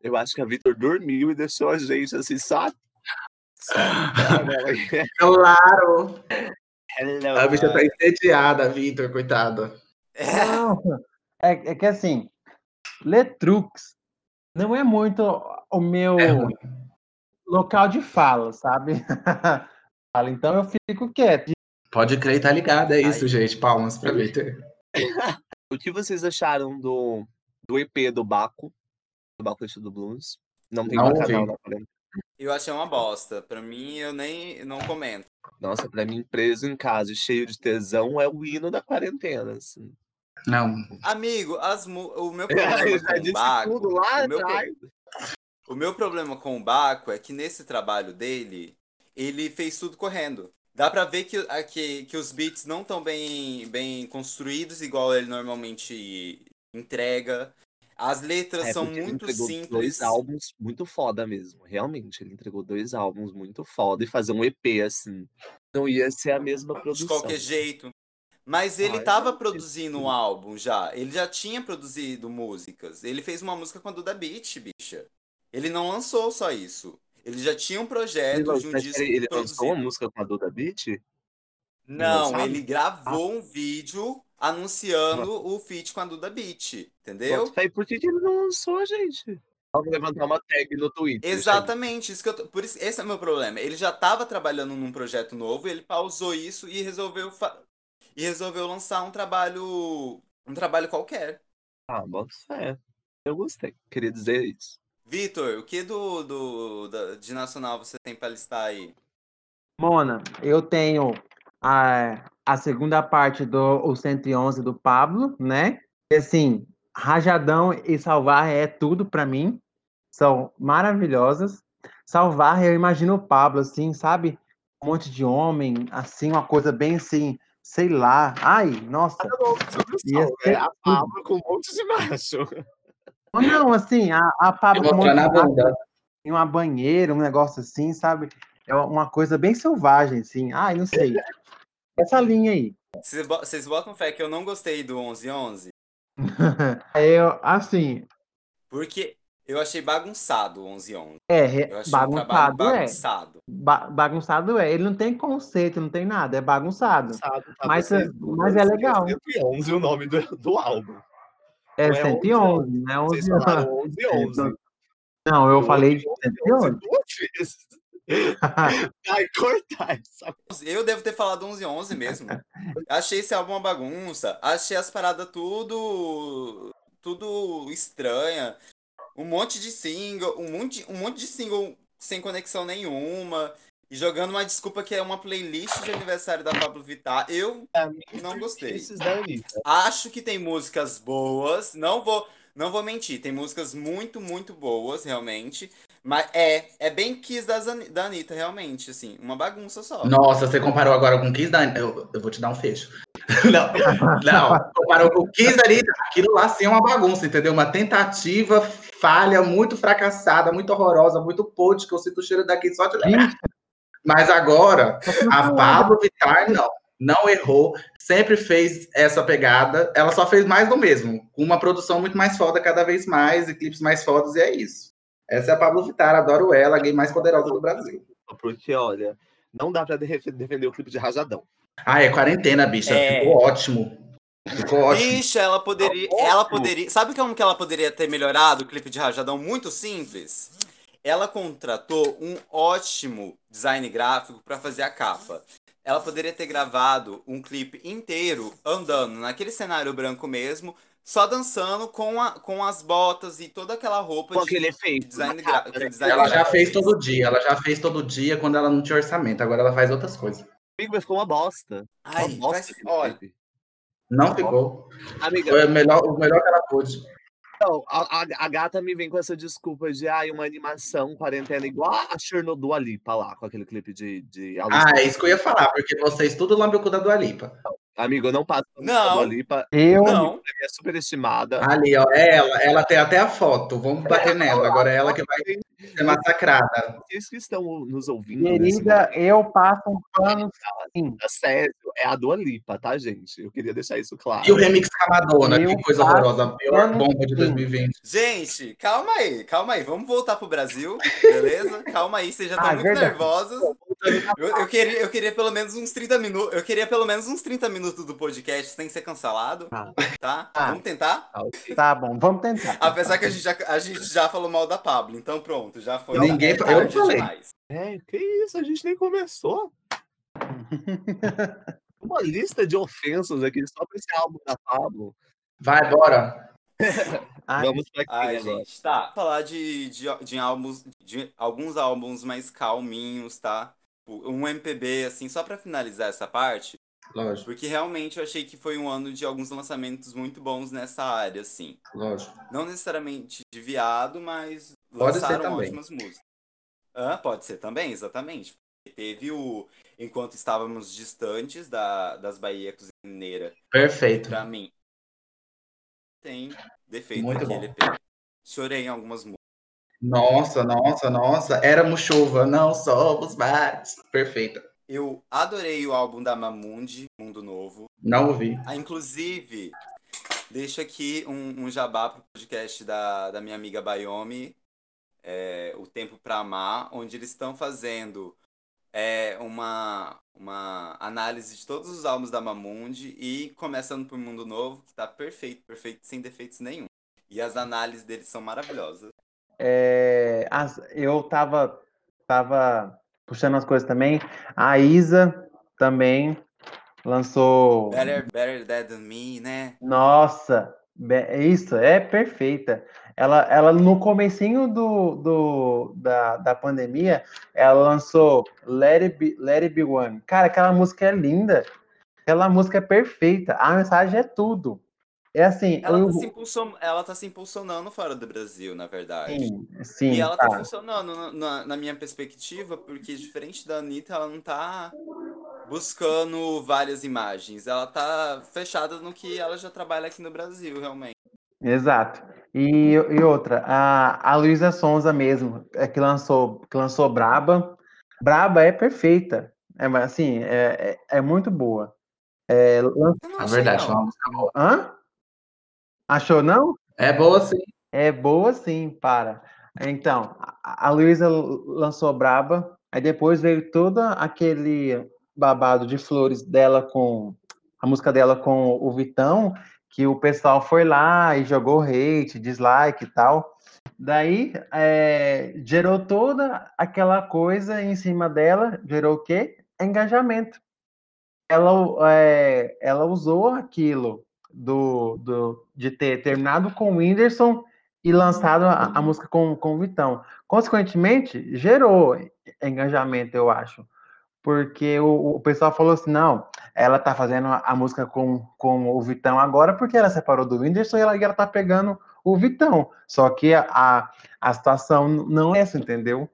Eu acho que a Vitor dormiu e deixou a gente assim, só. claro! Hello, a bicha tá entediada, Vitor, coitada. Não, é, é que assim, Letrux não é muito o meu É local de fala, sabe? Fala, então eu fico quieto. Pode crer, tá ligado. É isso, gente. Palmas pra Vitor. O que vocês acharam do, do EP do Baco? Do Baco do Blues? Não tem Não bacanal ouvi. Eu achei uma bosta. Pra mim, eu nem não comento. Nossa, pra mim, preso em casa e cheio de tesão é o hino da quarentena. Assim. Não. Amigo, as mu- o meu Eu problema com o Baco. tudo lá o meu pro-. O meu problema com o Baco é que nesse trabalho dele, ele fez tudo correndo. Dá pra ver que, a- que, que os beats não estão bem, bem construídos, igual ele normalmente entrega. As letras É, são ele muito simples. Dois álbuns muito foda mesmo. Realmente, ele entregou dois álbuns muito foda e fazer um EP assim. Não ia ser a mesma de produção. qualquer jeito. Mas ele Ah, eu tava não produzindo um álbum já. Ele já tinha produzido músicas. Ele fez uma música com a Duda Beat, bicha. Ele não lançou só isso. Ele já tinha um Ele, projeto lan- de um disco ele lançou uma música com a Duda Beat? Não, ele gravou um vídeo anunciando o feat com a Duda Beat, entendeu? Fé, Por que, que ele não lançou, gente? Vamos levantar uma tag no Twitter. Exatamente, isso que eu tô- por isso, esse é o meu problema. Ele já estava trabalhando num projeto novo, ele pausou isso e resolveu fa- e resolveu lançar um trabalho um trabalho qualquer. Ah, bota fé. Eu gostei. Queria dizer isso. Vitor, o que do, do da- de nacional você tem pra listar aí? Mona, eu tenho a, a segunda parte do o 111 do Pablo, né? E, assim, Rajadão e Salvar é tudo pra mim. São maravilhosas. Salvar, eu imagino o Pablo, assim, sabe? Um monte de homem, assim, uma coisa bem assim, sei lá. Ai, nossa. Ia ser É a Pablo com um monte de macho. Ou Não, assim, a, a Pablo com um monte de bunda. em uma banheira, um negócio assim, sabe? É uma coisa bem selvagem, assim. Ai, não sei. Essa linha aí. Vocês bo- Vocês botam fé que eu não gostei do 1111? Eu, assim, Porque eu achei bagunçado o 1111. é, Eu achei um bagunçado é. bagunçado. Ba- bagunçado é. Ele não tem conceito, não tem nada, é bagunçado. Sabe, tá Mas vocês é- mas é legal. 111 o nome do, do álbum. É Não é 111, né? Vocês 11 falaram 11 11. Não, eu Eu falei ouvi 111. duas vezes. Vai cortar essa. Eu devo ter falado 1111 mesmo. Achei esse álbum uma bagunça. Achei as paradas tudo. Tudo estranha. Um monte de single. Um monte, um monte de single sem conexão nenhuma. E jogando uma desculpa que é uma playlist de aniversário da Pablo Vittar. Eu não gostei. Acho que tem músicas boas. Não vou, não vou mentir. Tem músicas muito, muito boas, realmente. Mas é, é bem Kiss das Ani- da Anitta, realmente, assim. Uma bagunça só. Nossa, você comparou agora com o Kiss da eu, eu vou te dar um fecho. Não, não, comparou com o Kiss da Anitta, aquilo lá sim é uma bagunça, entendeu? Uma tentativa falha, muito fracassada, muito horrorosa, muito podre, que eu sinto o cheiro daqui só de lembrar. Mas agora, a Pablo Vittar não, não errou, sempre fez essa pegada, ela só fez mais do mesmo, com uma produção muito mais foda cada vez mais, e clipes mais fodas, e é isso. Essa é a Pablo Vittar, adoro ela, a gay mais poderosa do Brasil. Porque, olha, não dá pra de- defender o clipe de Rajadão. Ah, é quarentena, bicha. É. Ficou ótimo. Ficou ótimo. Bicha, ela poderia. Tá Ela ótimo. poderia. Sabe como que ela poderia ter melhorado o clipe de Rajadão? Muito simples. Ela contratou um ótimo design gráfico pra fazer a capa. Ela poderia ter gravado um clipe inteiro andando naquele cenário branco mesmo, só dançando com, a, com as botas e toda aquela roupa Com de, aquele efeito. design gra- né? design Ela já fez todo dia. Ela já fez todo dia quando ela não tinha orçamento. Agora ela faz outras coisas. Amigo, mas ficou uma bosta. Ai, uma bosta aquele olha. Não ficou. Amiga, Foi o melhor, o melhor que ela pôde. Não, a, a- a gata me vem com essa desculpa de ai, uma animação quarentena igual a Chernobyl Dua Lipa lá, com aquele clipe de, de Ah, é isso que eu ia falar, porque vocês tudo lambe o cu da Dua Lipa. Amigo, eu não passo Não. Dua Lipa, Eu, não. é superestimada. Ali, ó, ela, ela tem até a foto. Vamos bater nela. Agora é ela que vai ser massacrada. Vocês que estão nos ouvindo nesse querida, eu passo um pano sim. sério, é a Dua Lipa, tá, gente? Eu queria deixar isso claro. E o remix com a Madonna, Eu que coisa horrorosa. A pior bomba de sim. 2020. Gente, calma aí, calma aí. Vamos voltar pro Brasil, beleza? Calma aí, vocês já estão Ah, muito verdade. nervosos. Eu, eu, queria, eu queria pelo menos uns 30 minutos. Eu queria pelo menos uns 30 minutos do podcast sem ser cancelado. Ah. Tá? Ah. Vamos tentar? Ah. Tá bom, vamos tentar. Apesar que a gente, já, a gente já falou mal da Pablo, então pronto, já foi. Ninguém- é eu falei. demais. É, que isso, a gente nem começou. Uma lista de ofensas aqui só pra esse álbum da Pablo. Vai, bora. Ai, Vamos pra aqui Ai, agora. gente, tá. Falar de, de, de álbuns, de alguns álbuns mais calminhos, tá? Um MPB, assim, só pra finalizar essa parte, Lógico, porque realmente eu achei que foi um ano de alguns lançamentos muito bons nessa área, assim. lógico. Não necessariamente de viado, mas Pode lançaram ótimas músicas. Ah, pode ser também, exatamente. Teve o Enquanto Estávamos Distantes, da, das Bahia Cozinheira, Perfeito. pra mim tem defeitos Muito bom. EP. Chorei em algumas músicas. Nossa, nossa, nossa. Éramos chuva, não somos mais. Perfeita. Eu adorei o álbum da Mamundi, Mundo Novo. Não ouvi. Ah, inclusive, deixo aqui um, um jabá pro podcast da, da minha amiga Bayomi, é, O Tempo Pra Amar, onde eles estão fazendo é, uma, uma análise de todos os álbuns da Mamundi e começando por Mundo Novo, que tá perfeito, perfeito, sem defeitos nenhum. E as análises deles são maravilhosas. É, as- eu tava, tava puxando as coisas também. A Isa também lançou. Better, better Dead Than Me, né? Nossa, isso, é perfeita. Ela, ela no comecinho do, do, da, da pandemia, ela lançou Let It Be, Let It Be One. Cara, aquela música é linda. Aquela música é perfeita. A mensagem é tudo. É assim, Ela eu- tá, se impulsion... ela tá se impulsionando fora do Brasil, na verdade. sim, sim, E ela tá tá. funcionando na, na- na minha perspectiva, porque diferente da Anitta, ela não tá buscando várias imagens. Ela tá fechada no que ela já trabalha aqui no Brasil, realmente. Exato. E, e outra, a, a Luísa Sonza mesmo, é que lançou, que lançou Braba. Braba é perfeita. É, mas, assim, é, é, é muito boa. É, não É verdade, não. foi uma música boa. Hã? Achou não? É boa sim. É boa sim, para. Então, a, Luísa lançou Braba, aí depois veio todo aquele babado de flores dela com a música dela com o Vitão, que o pessoal foi lá e jogou hate, dislike e tal. Daí é, gerou toda aquela coisa em cima dela, gerou o quê? Engajamento. Ela, é, ela usou aquilo do, do, de ter terminado com o Whindersson e lançado a, a música com, com o Vitão. Consequentemente, gerou engajamento, eu acho. Porque o, o pessoal falou assim: não, ela tá fazendo a, a música com, com o Vitão agora porque ela separou do Whindersson e ela, e ela tá pegando o Vitão. Só que a, a, a situação não é essa, entendeu?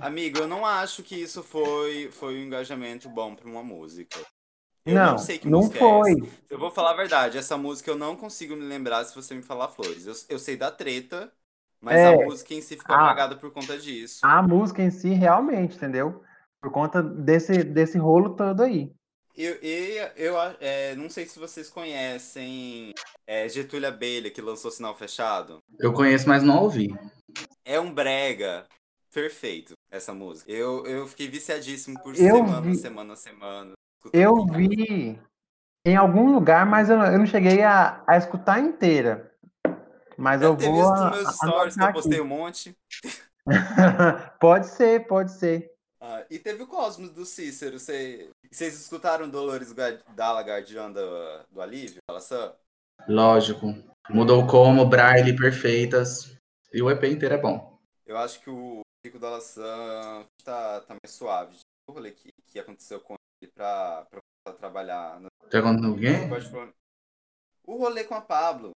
Amigo, eu não acho que isso foi, foi um engajamento bom pra uma música. Eu não, não sei que não música é foi. essa. Eu vou falar a verdade, essa música eu não consigo me lembrar se você me falar flores. Eu, eu sei da treta, mas É. a música em si ficou apagada por conta disso. A música em si, realmente, entendeu? Por conta desse, desse rolo todo aí. Eu, eu, eu é, não sei se vocês conhecem é, Getúlio Abelha, que lançou Sinal Fechado. Eu conheço, mas não ouvi. É um brega perfeito, essa música. Eu, eu fiquei viciadíssimo por Eu semana, vi- semana, semana. Eu vi em algum lugar, mas eu não, eu não cheguei a, a escutar inteira. Mas eu ter vou. visto a- meus stories que eu postei um monte. pode ser, pode ser. Ah, e teve o Cosmos do Cícero. Cê- Vocês escutaram Dolores Dalla Guardiã do, do Alívio? Fala só. Lógico. Mudou como, Braille perfeitas. E o EP inteiro é bom. Eu acho que o Rico Dalla San tá, tá mais suave. O rolê que, que aconteceu com ele pra, trabalhar no Já contou alguém? O rolê com a Pablo.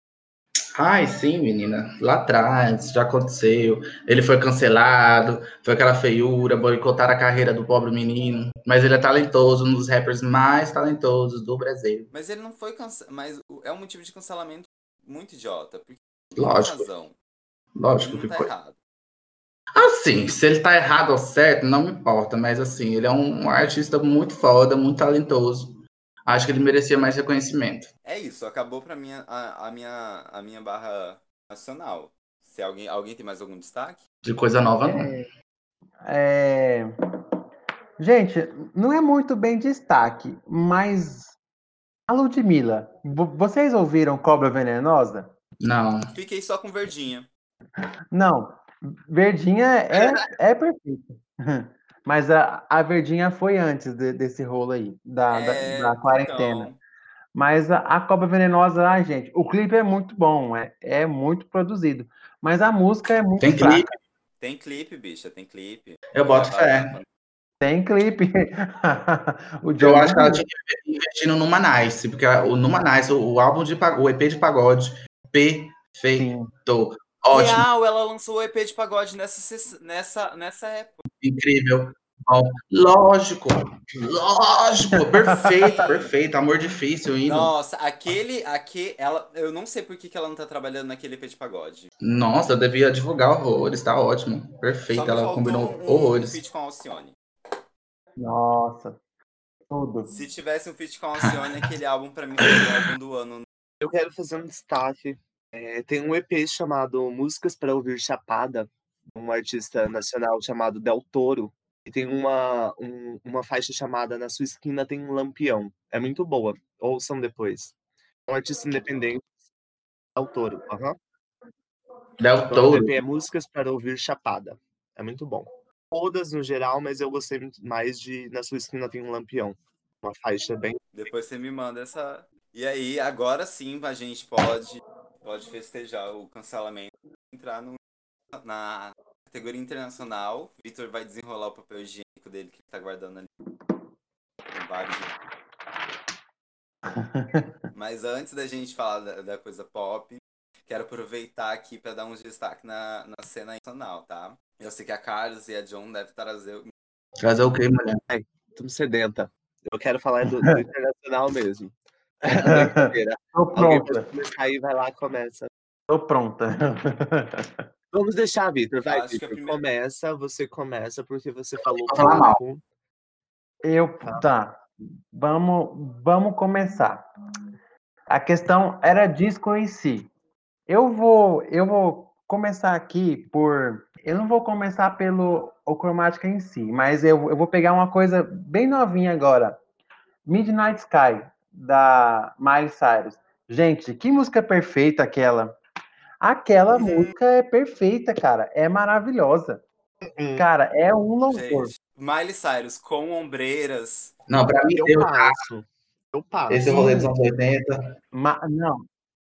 Ai, sim, menina. Lá atrás, já aconteceu. Ele foi cancelado, foi aquela feiura, boicotaram a carreira do pobre menino. Mas ele é talentoso, um dos rappers mais talentosos do Brasil. Mas ele não foi cancelado. Mas é um motivo de cancelamento muito idiota. Porque Lógico. razão. Lógico que tá foi. errado. Assim, se ele tá errado ou certo, não me importa. Mas assim, ele é um artista muito foda, muito talentoso. Acho que ele merecia mais reconhecimento. É isso, acabou pra mim a, a minha, a minha barra nacional. Se alguém, alguém tem mais algum destaque? De coisa nova, não. É, Gente, não é muito bem destaque, mas a Ludmilla, vo- vocês ouviram Cobra Venenosa? Não. Fiquei só com verdinha. Não, Verdinha é, é perfeita. Mas a, a Verdinha foi antes de- desse rolo aí, da, da- É, da quarentena. então, Mas a, a Cobra Venenosa, ai, gente, o clipe é muito bom, é, é muito produzido. Mas a música é muito Tem fraca. clipe? tem clipe, bicha, tem clipe. Eu boto fé. Tem clipe. o Eu acho que ela tinha que investir no Numanice, porque o Numanice, o, o álbum de pagode, o EP de pagode, perfeito. Sim. Ótimo, Real, ela lançou o EP de pagode nessa, nessa, nessa época. incrível. Bom, lógico, lógico, perfeito, perfeito. Amor difícil, indo. Nossa, aquele, aquele, ela, eu não sei por que, que ela não tá trabalhando naquele EP de pagode. Nossa, eu devia divulgar horrores, tá ótimo. Perfeito, ela combinou um, um horrores. feat com a Alcione. Nossa, tudo. Se tivesse um feat com a Alcione, aquele álbum pra mim seria o álbum do ano. Eu quero fazer um destaque. É, tem um EP chamado Músicas para Ouvir Chapada, um artista nacional chamado Del Toro. E tem uma, um- uma faixa chamada Na Sua Esquina Tem um Lampião. É muito boa. Ouçam depois. É um artista independente. Del Toro. aham. Del O do Toro. EP é Músicas para Ouvir Chapada. É muito bom. Todas no geral, mas eu gostei mais de Na Sua Esquina Tem um Lampião. Uma faixa bem. Depois você me manda essa. E aí, agora sim a gente pode, pode festejar o cancelamento. Entrar no, na categoria internacional. Vitor vai desenrolar o papel higiênico dele que ele tá guardando ali. Mas antes da gente falar da, da coisa pop, quero aproveitar aqui para dar uns destaque na, na cena nacional, tá? Eu sei que a Carlos e a John devem trazer. Trazer o quê, mulher? Tô sedenta. Eu quero falar do, do internacional mesmo. Tô pronta, aí, vai lá, começa. tô pronta. Vamos deixar, Vitor. Vai, Vitor. primeira- Começa, você começa, porque você falou falar mal. Eu, tá. Vamos, vamos começar. A questão era disco em si. Eu vou, eu vou começar aqui por. Eu não vou começar pelo o cromática em si, mas eu, eu vou pegar uma coisa bem novinha agora. Midnight Sky, da Miley Cyrus. Gente, que música perfeita aquela. Aquela Uhum. música é perfeita, cara. É maravilhosa. Hum, Cara, é um louvor. Gente, Miley Cyrus com ombreiras. Não, pra mim, Eu eu, passo. Eu passo. esse rolê dos anos 80. Ma- não,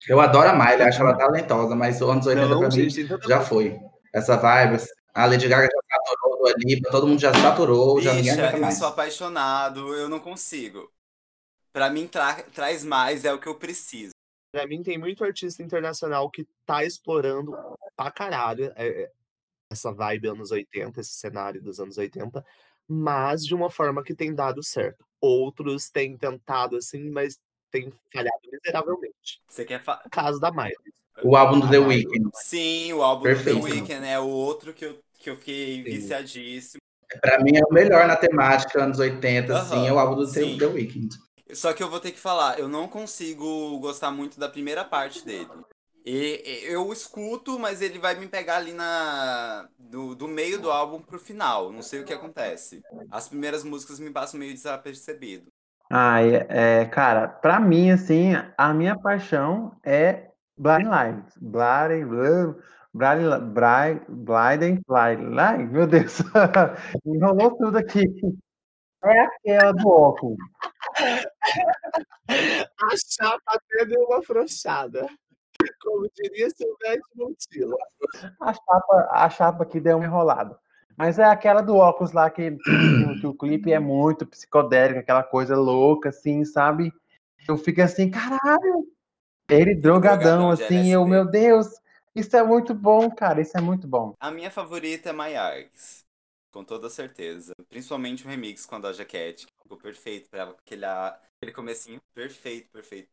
Eu adoro a Miley, acho ela talentosa, mas os anos 80 Não, pra mim gente, então tá já foi. Essa vibe, a Lady Gaga já saturou, a Lipa, todo mundo já saturou, já ninguém Bicha, aguenta eu mais. sou apaixonado, eu não consigo. Pra mim, tra- traz mais, é o que eu preciso. Pra mim, tem muito artista internacional que tá explorando pra caralho é, é, essa vibe anos 80, esse cenário dos anos 80, mas de uma forma que tem dado certo. Outros têm tentado assim, mas têm falhado miseravelmente. Você quer falar? Caso da Miley. O álbum do The. Weeknd. Sim, o álbum Perfeito. do The Weeknd é o outro que eu, que eu fiquei Sim. viciadíssimo. Pra mim é o melhor na temática anos 80, Aham, assim, é o álbum do The, sim. The Weeknd. Só que eu vou ter que falar, eu não consigo gostar muito da primeira parte dele. E, eu escuto, mas ele vai me pegar ali na do, do meio do álbum pro final. Não sei o que acontece. As primeiras músicas me passam meio desapercebido. Ah, é, é, cara, pra mim, assim, a minha paixão é Blind Lights. Blind, Blind, Blind, Blind, Blind, Light, meu Deus, enrolou tudo aqui. É aquela do óculos. A chapa até deu uma afrouxada. Como diria Silvestre Montilla. A chapa, a chapa que deu uma enrolada. Mas é aquela do óculos lá que, que, que o clipe é muito psicodélico, aquela coisa louca, assim, sabe? Eu fico assim, caralho! Ele drogadão, assim, eu, meu Deus, isso é muito bom, cara, isso é muito bom. A minha favorita é My. Com toda certeza. Principalmente o remix com a Doja Cat. que Ficou perfeito pra ela. Aquele, aquele comecinho. Perfeito, perfeito.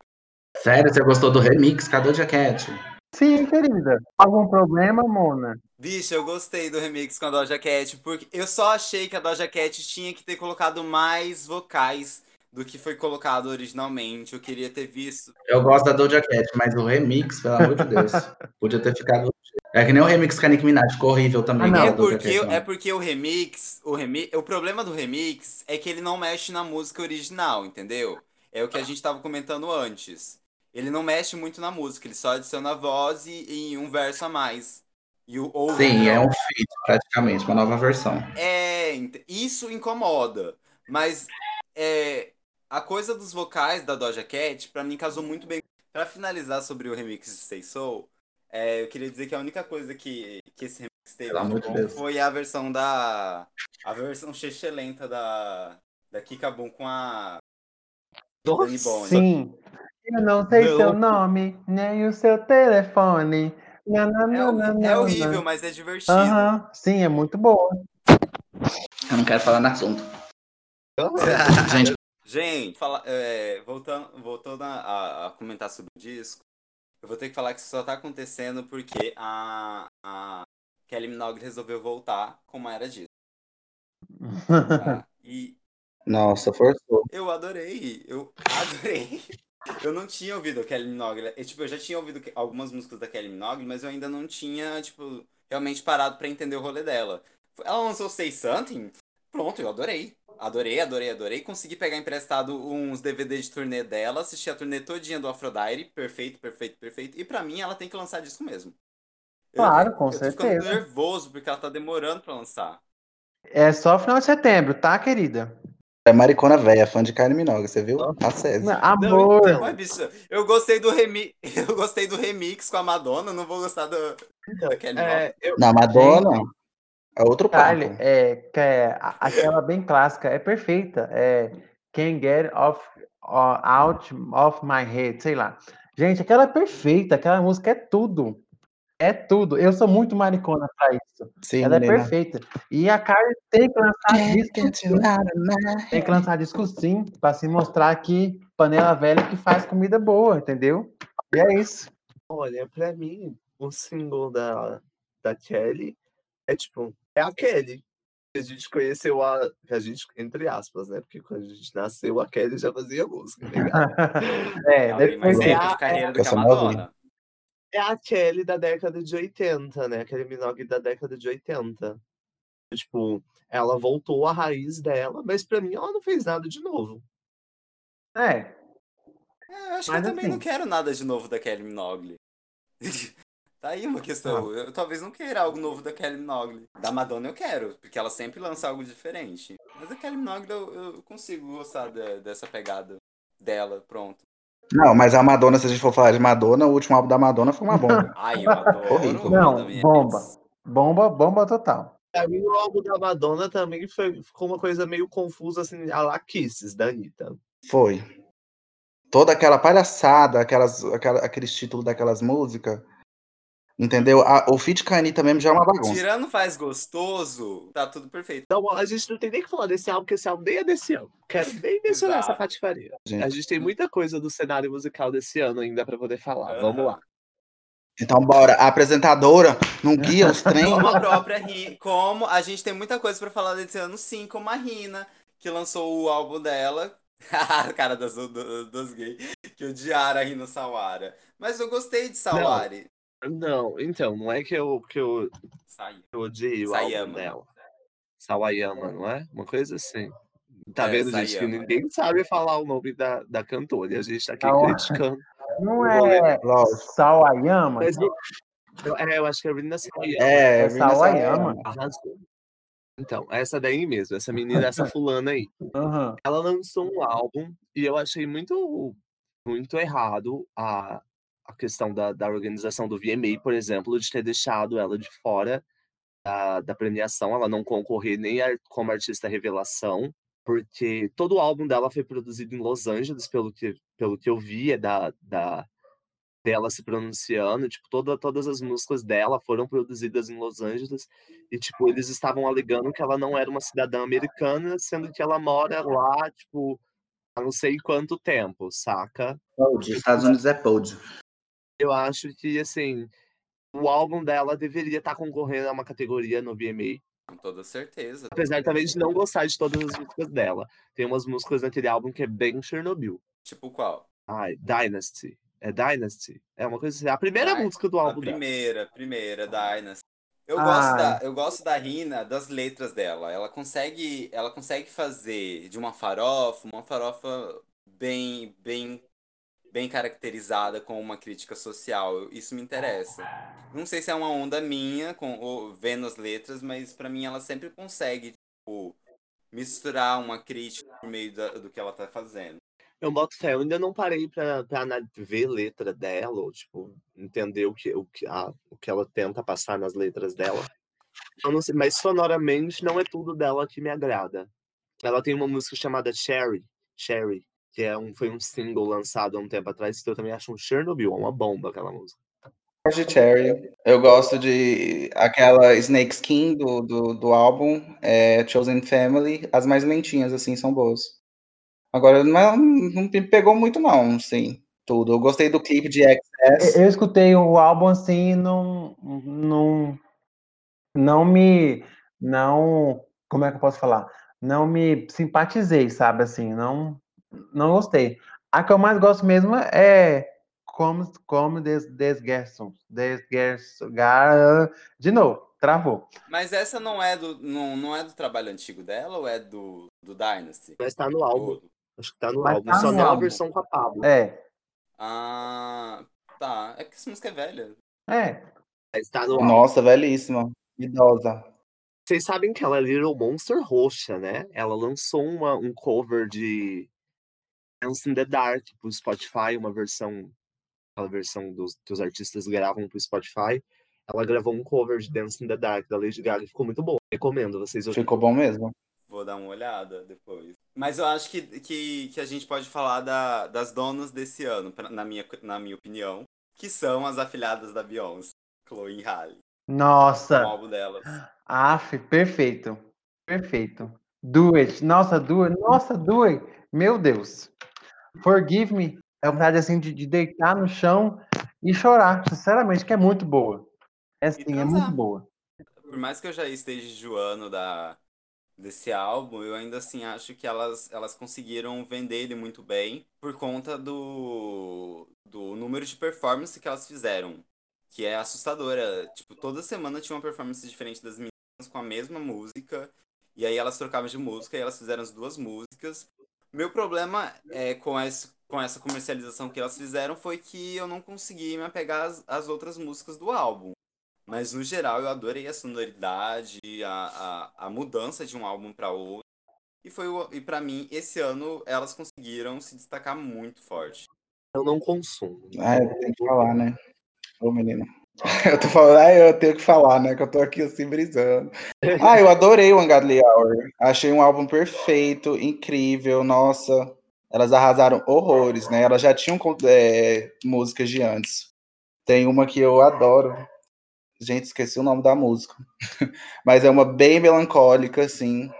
Sério, você gostou do remix? Cadê o Jaquete? Sim, querida. Algum problema, Mona? Bicho, eu gostei do remix com a Doja Cat, porque eu só achei que a Doja Cat tinha que ter colocado mais vocais do que foi colocado originalmente. Eu queria ter visto. Eu gosto da Doja Cat, mas o remix, pelo amor de Deus, podia ter ficado. É que nem o remix com a Nicki Minaj, ficou horrível também. Ah, não. né, É porque, questão. é porque o remix, o remi, o problema do remix é que ele não mexe na música original, entendeu? É o que a gente tava comentando antes. Ele não mexe muito na música, ele só adiciona a voz e, e um verso a mais. E o, ou Sim, é um feat, praticamente, uma nova versão. É, isso incomoda. Mas é, a coisa dos vocais da Doja Cat, pra mim, casou muito bem. Pra finalizar sobre o remix de Stay Soul, é, eu queria dizer que a única coisa que, que esse remix teve bom foi a versão da. A versão lenta da. Da Kika Boom com a. Dani Bond. Sim. Eu não sei Não. seu nome, nem o seu telefone. Não, não, É, não, é horrível, mas é divertido. Aham, sim, é muito boa. Eu não quero falar no assunto. Gente, Gente, fala, é, voltando, voltando a, a- comentar sobre o disco, eu vou ter que falar que isso só tá acontecendo porque a, a Kelly Minogue resolveu voltar como era disso. tá? E nossa, forçou. eu adorei, eu adorei. Eu não tinha ouvido a Kelly Minogue. Eu, tipo, eu já tinha ouvido algumas músicas da Kelly Minogue, mas eu ainda não tinha, tipo, realmente parado pra entender o rolê dela. Ela lançou Say Something, pronto, eu adorei. Adorei, adorei, adorei. Consegui pegar emprestado uns DVDs de turnê dela, assistir a turnê todinha do Aphrodite, perfeito, perfeito, perfeito. E pra mim ela tem que lançar disco mesmo. Eu- Claro, com eu tô ficando certeza. nervoso porque ela tá demorando pra lançar. É só final de setembro, tá, querida? É maricona velha, fã de Kylie Minogue, você viu? A César. Não, amor. então. Ué, bicho, eu gostei do remix, eu gostei do remix com a Madonna, não vou gostar do, Então, da Kelly Minogue. é, eu, Na Madonna, é outro papo. Kylie, é, que é aquela bem clássica, é perfeita. É Can't Get off, uh, Out of My Head, sei lá. Gente, aquela é perfeita, aquela música é tudo. É tudo. Eu sou muito maricona pra isso. Sim, Ela é perfeita. E a Kylie tem que lançar disco, my tem que lançar disco sim, pra se mostrar que panela velha que faz comida boa, entendeu? E é isso. olha, pra mim, o single da, da Kelly é tipo, é a Kelly. A gente conheceu a. A gente, entre aspas, né? Porque quando a gente nasceu, a Kelly já fazia música, legal. É, é tempo a- de carreira é do. Madonna. É a Kelly da década de 80, né? Aquele Minogue da década de 80. Tipo, ela voltou à raiz dela, mas pra mim ela não fez nada de novo. É, É, eu acho Mas que eu também não assim- quero nada de novo da Kelly Minogue. tá aí uma questão. Eu talvez não queira algo novo da Kelly Minogue. Da Madonna eu quero, porque ela sempre lança algo diferente. Mas da Kelly Minogue eu, eu consigo gostar de- dessa pegada dela, pronto. Não, mas a Madonna, se a gente for falar de Madonna, o último álbum da Madonna foi uma bomba. Ai, eu adoro. Horrível. Não, Minha bomba. Bomba, bomba total. Pra mim, o álbum da Madonna também foi, ficou uma coisa meio confusa, assim, a la Kisses, da Anitta. Foi. Toda aquela palhaçada, aquelas, aquela, aqueles títulos daquelas músicas. Entendeu? A- o feat com a Anitta mesmo já é uma bagunça. Tirando faz gostoso, tá tudo perfeito. Então, a gente não tem nem que falar desse álbum, porque esse álbum nem é desse ano. Quero nem mencionar essa patifaria. Gente. A gente tem muita coisa do cenário musical desse ano ainda pra poder falar. Aham. Vamos lá. Então, bora. A apresentadora não guia os trem. Como a própria Ri- como a gente tem muita coisa pra falar desse ano, sim, como a Rina, que lançou o álbum dela. a cara das, do- dos gays, que odiaram a Rina Sawara. Mas eu gostei de Sawari. Não, então, não é que eu, que eu, Saiu. eu odiei o Sayama. álbum dela. Sawayama, não é? Uma coisa assim. Tá É, vendo, gente, que Sayama. ninguém sabe falar o nome da, da cantora. E a gente tá aqui ó. criticando. Não é. Sawayama? Mas eu, eu- é, eu acho que é a Rina Sawayama. É, É Rina Sawayama. Arrasou. Então, essa daí mesmo, essa menina, essa fulana aí. Aham. Ela lançou um álbum e eu achei muito, muito errado a, a questão da, da organização do VMA, por exemplo, de ter deixado ela de fora da, da premiação, ela não concorrer nem a- como artista revelação, porque todo o álbum dela foi produzido em Los Angeles, pelo que, pelo que eu vi, é da, da, dela se pronunciando, tipo, toda, todas as músicas dela foram produzidas em Los Angeles, e, tipo, eles estavam alegando que ela não era uma cidadã americana, sendo que ela mora lá, tipo, há não sei quanto tempo, saca? Pod. Estados Unidos é pod. Eu acho que, assim, o álbum dela deveria estar concorrendo a uma categoria no VMA, Com toda certeza. apesar também de não gostar de todas as músicas dela. Tem umas músicas naquele álbum que é bem Chernobyl. Tipo qual? Ai, Dynasty. É Dynasty? É uma coisa assim. A primeira música do A álbum dela. primeira, primeira, Dynasty. Eu Ai. gosto, da, eu gosto da Rina, das letras dela. Ela consegue, ela consegue fazer de uma farofa, uma farofa bem, bem, bem caracterizada com uma crítica social. Isso me interessa. Não sei se é uma onda minha, com, ou, vendo as letras, mas pra mim ela sempre consegue, tipo, misturar uma crítica por meio da- do que ela tá fazendo. Eu boto fé, eu ainda não parei pra, pra ver letra dela, ou, tipo, entender o que, o, que, a, o que ela tenta passar nas letras dela. Eu não sei, mas sonoramente não é tudo dela que me agrada. Ela tem uma música chamada Cherry, Cherry, que é um, foi um single lançado há um tempo atrás, que eu também acho um Chernobyl, é uma bomba aquela música. gosto de Cherry. Eu gosto de aquela Snake Skin do, do, do álbum, é, Chosen Family. As mais lentinhas, assim, são boas. Agora, não, não me pegou muito, não, sim, tudo. Eu gostei do clipe de XS. Eu escutei o álbum assim, não, não, não me, não, como é que eu posso falar? Não me simpatizei, sabe, assim, não, não gostei. A que eu mais gosto mesmo é como, como des, desgerson, desgerson, de novo, travou. Mas essa não é do, não, não é do trabalho antigo dela ou é do, do Dynasty? Mas tá no álbum, acho que tá no Mas álbum, tá só no tem a álbum. versão com a Pablo. É, Ah, tá. É porque essa música é velha. é, Mas tá no álbum. Nossa, velhíssima. Idosa. Vocês sabem que ela é Little Monster roxa, né? Ela lançou uma, um cover de Dance in the Dark pro Spotify, uma versão, aquela versão dos, que os artistas gravam pro Spotify. Ela gravou um cover de Dance in the Dark da Lady Gaga, ficou muito bom. Recomendo vocês ouvirem. Ficou bom mesmo. Vou dar uma olhada depois. Mas eu acho que, que, que a gente pode falar da- das donas desse ano, pra- na minha, na minha opinião, que são as afilhadas da Beyoncé, Chloe e Halle, o nossa, álbum delas. af, perfeito, perfeito. Do it, nossa, do it, nossa, do it, meu Deus. Forgive me, é vontade assim de, de deitar no chão e chorar, sinceramente, que é muito boa. É assim, é muito boa. Por mais que eu já esteja enjoando da, desse álbum, eu ainda assim acho que elas, elas conseguiram vender ele muito bem por conta do, do número de performance que elas fizeram. Que é assustadora. Tipo, toda semana tinha uma performance diferente das meninas com a mesma música. E aí elas trocavam de música e elas fizeram as duas músicas. Meu problema é com essa, com essa comercialização que elas fizeram foi que eu não consegui me apegar às, às outras músicas do álbum. Mas no geral eu adorei a sonoridade, a, a, a mudança de um álbum para outro. E foi o- e para mim esse ano elas conseguiram se destacar muito forte. Eu não consumo. Ah, eu tenho que falar, né? Ô, menino. Eu tô falando, ah, eu tenho que falar, né? Que eu tô aqui assim brisando. Ah, eu adorei o Ungodly Hour. Achei um álbum perfeito, incrível, nossa. Elas arrasaram horrores, né? Elas já tinham é, músicas de antes. Tem uma que eu adoro. Gente, esqueci o nome da música. Mas é uma bem melancólica, assim.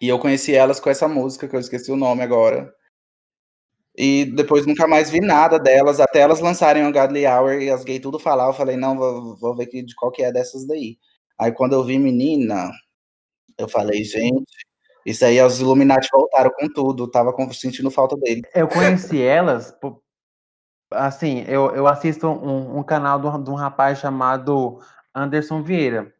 E eu conheci elas com essa música, que eu esqueci o nome agora. E depois nunca mais vi nada delas, até elas lançarem o Godly Hour e as gay tudo falar. Eu falei, não, vou, vou ver que, de qual que é dessas daí. Aí quando eu vi menina, eu falei, gente, isso aí os Illuminati voltaram com tudo. Tava sentindo falta dele. Eu conheci elas, assim, eu, eu assisto um, um canal de um, de um rapaz chamado Anderson Vieira.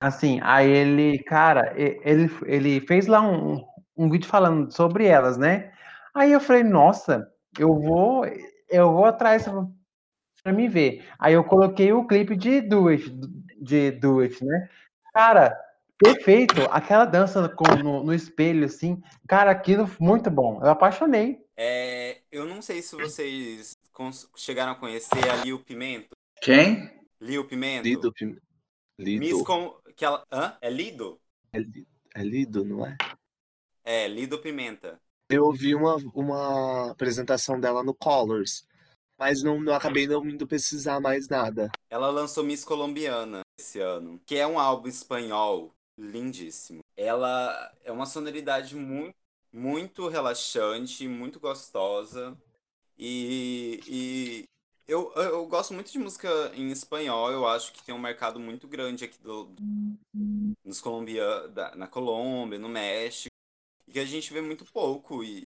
Assim, aí ele, cara, ele, ele fez lá um, um vídeo falando sobre elas, né? Aí eu falei, nossa, eu vou, eu vou atrás pra me ver. Aí eu coloquei o clipe de Do It, de Do It, né? Cara, perfeito. Aquela dança com- no, no espelho, assim, cara, aquilo muito bom. Eu apaixonei. É, eu não sei se vocês chegaram a conhecer a Lil Pimento. Quem? Lil Pimento. Lido, Pim- Lido. Miss com... que ela... Hã? É Lido? É, é Lido, não é? É, Lido Pimenta. Eu ouvi uma, uma apresentação dela no Colors, mas não, não acabei não indo pesquisar mais nada. Ela lançou Miss Colombiana esse ano, que é um álbum espanhol lindíssimo. Ela é uma sonoridade muito, muito relaxante, muito gostosa. E, e eu, eu gosto muito de música em espanhol. Eu acho que tem um mercado muito grande aqui do, nos Colombia, da- na Colômbia, no México, e que a gente vê muito pouco. E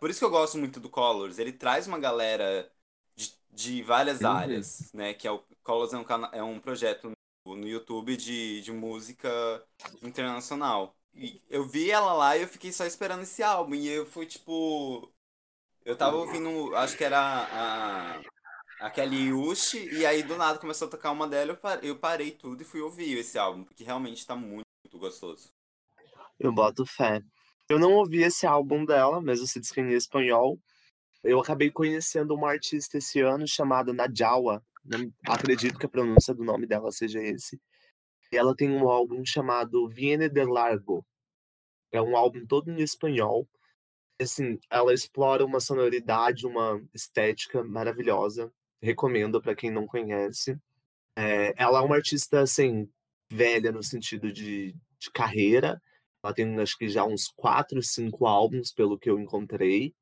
por isso que eu gosto muito do Colors. Ele traz uma galera de, de várias áreas, né? Que é o Colors é um, cana- é um projeto no, no YouTube de, de música internacional. E eu vi ela lá e eu fiquei só esperando esse álbum. E eu fui tipo. Eu tava ouvindo, acho que era a, a Kelly Yushi, e aí do nada começou a tocar uma dela, eu parei, eu parei tudo e fui ouvir esse álbum, porque realmente tá muito, muito gostoso. Eu boto fé. Eu não ouvi esse álbum dela, mas você disse que é em espanhol. Eu acabei conhecendo uma artista esse ano chamada Nadjawa. Não acredito que a pronúncia do nome dela seja esse. E ela tem um álbum chamado Viene de Largo. É um álbum todo em espanhol. Assim, ela explora uma sonoridade, uma estética maravilhosa. Recomendo para quem não conhece. É, ela é uma artista, assim, velha no sentido de, de carreira. Ela tem, acho que já uns quatro, cinco álbuns, pelo que eu encontrei.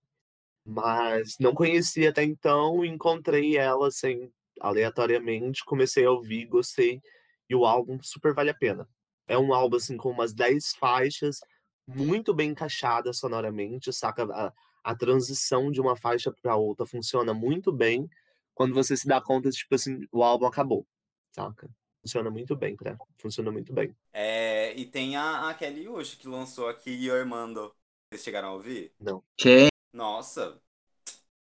Mas não conhecia até então, encontrei ela, assim, aleatoriamente, comecei a ouvir, gostei. E o álbum super vale a pena. É um álbum, assim, com umas 10 faixas, muito bem encaixada sonoramente, saca? A, a transição de uma faixa para outra funciona muito bem. Quando você se dá conta, tipo assim, o álbum acabou, saca? Funciona muito bem, pra... funciona muito bem. É, e tem a, a Kelly Yushi, que lançou aqui Yormando. Vocês chegaram a ouvir? Quem? Nossa.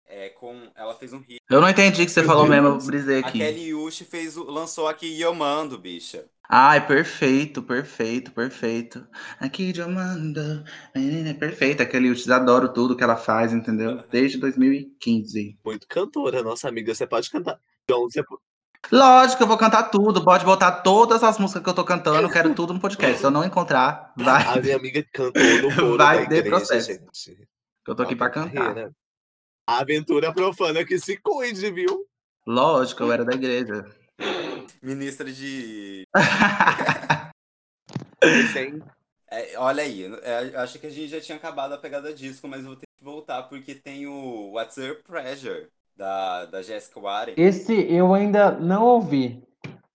É com. Ela fez um hit. Eu não entendi o que você Meu falou Deus. mesmo, eu brisei A aqui. Kelly Yushi fez o, lançou aqui Yomando, bicha. Ai, perfeito, perfeito, perfeito. Aqui de Amanda. menina, é Perfeito, aquele eu adoro tudo que ela faz, entendeu? Desde 2015. Muito cantora, nossa amiga. Você pode cantar. Então, você... Lógico, eu vou cantar tudo. Pode botar todas as músicas que eu tô cantando, eu quero tudo no podcast. Se eu não encontrar, A vai. minha amiga cantou no coro Vai ter processo. gente. Eu tô aqui pra cantar. A aventura profana que se cuide, viu? Lógico, eu era da igreja. Ministra de. Sem É, olha aí, é, eu acho que a gente já tinha acabado a pegada disco, mas eu vou ter que voltar porque tem o What's Your Pressure da, da Jessica Warren. Esse eu ainda não ouvi.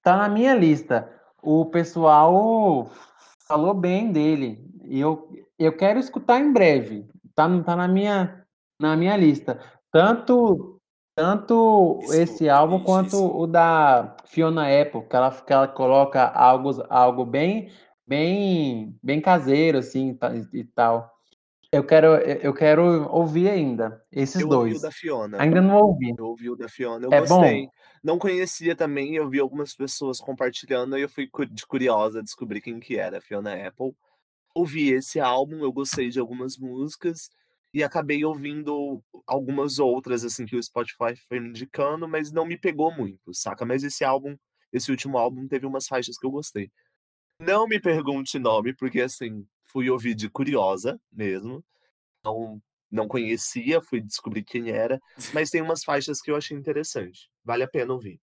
Tá na minha lista. O pessoal falou bem dele. E eu, eu quero escutar em breve. Tá, tá na, minha, na minha lista. Tanto, tanto Escuta, esse álbum bicho, quanto escuta. o da Fiona Apple, que ela, que ela coloca algo, algo bem, bem, bem caseiro, assim, e tal. Eu quero, eu quero ouvir ainda. Esses Eu ouvi dois. o da Fiona. Ainda não ouvi. Eu ouvi o da Fiona, eu É gostei. bom? Não conhecia também, eu vi algumas pessoas compartilhando e eu fui curiosa descobrir quem que era a Fiona Apple. Ouvi esse álbum, eu gostei de algumas músicas e acabei ouvindo algumas outras assim que o Spotify foi indicando, mas não me pegou muito, saca? Mas esse álbum, esse último álbum teve umas faixas que eu gostei. Não me pergunte nome, porque assim, fui ouvir de curiosa mesmo. Não, não conhecia, fui descobrir quem era, mas tem umas faixas que eu achei interessante. Vale a pena ouvir.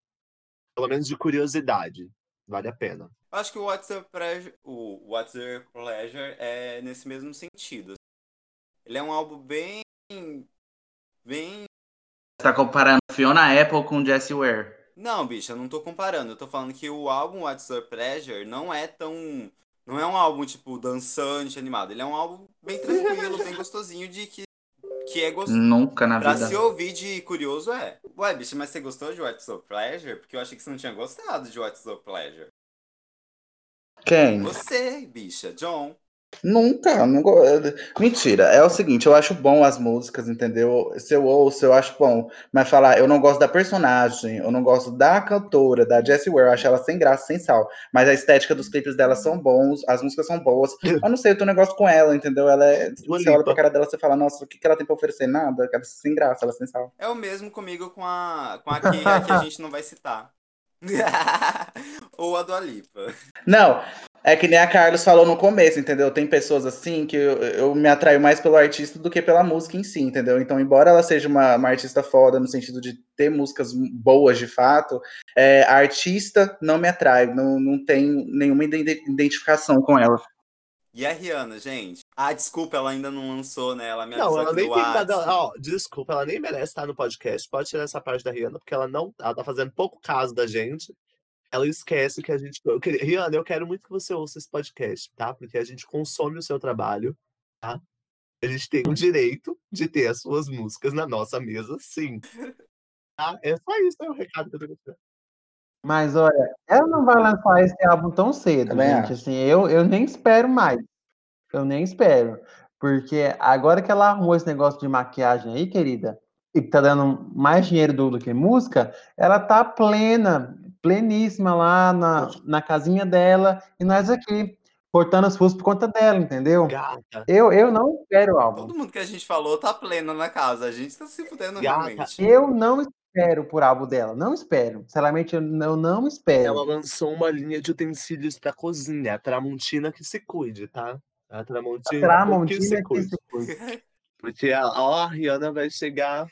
Pelo menos de curiosidade. Vale a pena. Eu acho que o What's Your Pleasure, o What's Your Pleasure é nesse mesmo sentido. Ele é um álbum bem. bem. Você tá comparando Fiona Apple com Jessie Ware. Não, bicho, eu não tô comparando. Eu tô falando que o álbum What's Your Pleasure não é tão. Não é um álbum, tipo, dançante, animado. Ele é um álbum bem tranquilo, bem gostosinho, de que, que é gostoso. Nunca na Pra vida. se ouvir de curioso é. Ué, bicho, mas você gostou de What's Your Pleasure? Porque eu achei que você não tinha gostado de What's Your Pleasure. Quem? Você, bicha, John. Nunca, não go- Mentira, é o seguinte, eu acho bom as músicas, entendeu? Se eu ouço, eu acho bom. Mas falar, eu não gosto da personagem, eu não gosto da cantora, da Jessie Ware, eu acho ela sem graça, sem sal. Mas a estética dos clipes dela são bons, as músicas são boas. Eu não sei, eu tenho um negócio com ela, entendeu? Ela é. Dua Você olha pra cara dela e fala, nossa, o que, que ela tem pra oferecer? Nada, ela é sem graça, ela é sem sal. É o mesmo comigo com a, com a Keira, que a gente não vai citar. Ou a Dua Lipa. Não, é que nem a Carlos falou no começo, entendeu? Tem pessoas assim que eu, eu me atraio mais pelo artista do que pela música em si, entendeu? Então, embora ela seja uma, uma artista foda no sentido de ter músicas boas de fato, é, a artista não me atrai, não, não tenho nenhuma ide- identificação com ela. E a Rihanna, gente? Ah, desculpa, ela ainda não lançou, né? Ela me Não, ela nem tem nada. Ó, desculpa, ela nem merece estar no podcast. Pode tirar essa parte da Rihanna, porque ela não. Ela tá fazendo pouco caso da gente. Ela esquece que a gente. Eu queria- Rihanna, eu quero muito que você ouça esse podcast, tá? Porque a gente consome o seu trabalho, tá? A gente tem o direito de ter as suas músicas na nossa mesa, sim. Tá? É só isso, é o recado que eu que dar. Mas olha, ela não vai lançar esse álbum tão cedo, Também gente. acho. Assim, eu, eu nem espero mais. Eu nem espero. Porque agora que ela arrumou esse negócio de maquiagem aí, querida, e tá dando mais dinheiro do, do que música, ela tá plena, pleníssima lá na, na casinha dela, e nós aqui, cortando as fuças por conta dela, entendeu? Gata, Eu, eu não espero álbum. Todo mundo que a gente falou tá pleno na casa. A gente tá se fudendo Gata, realmente. Eu não espero por álbum dela. Não espero. Sinceramente, eu não, eu não espero. ela lançou uma linha de utensílios pra cozinha. A Tramontina que se cuide, tá? A Tramontina, que se Tramontina que cuide. se cuide. Porque a, ó, a Rihanna vai chegar.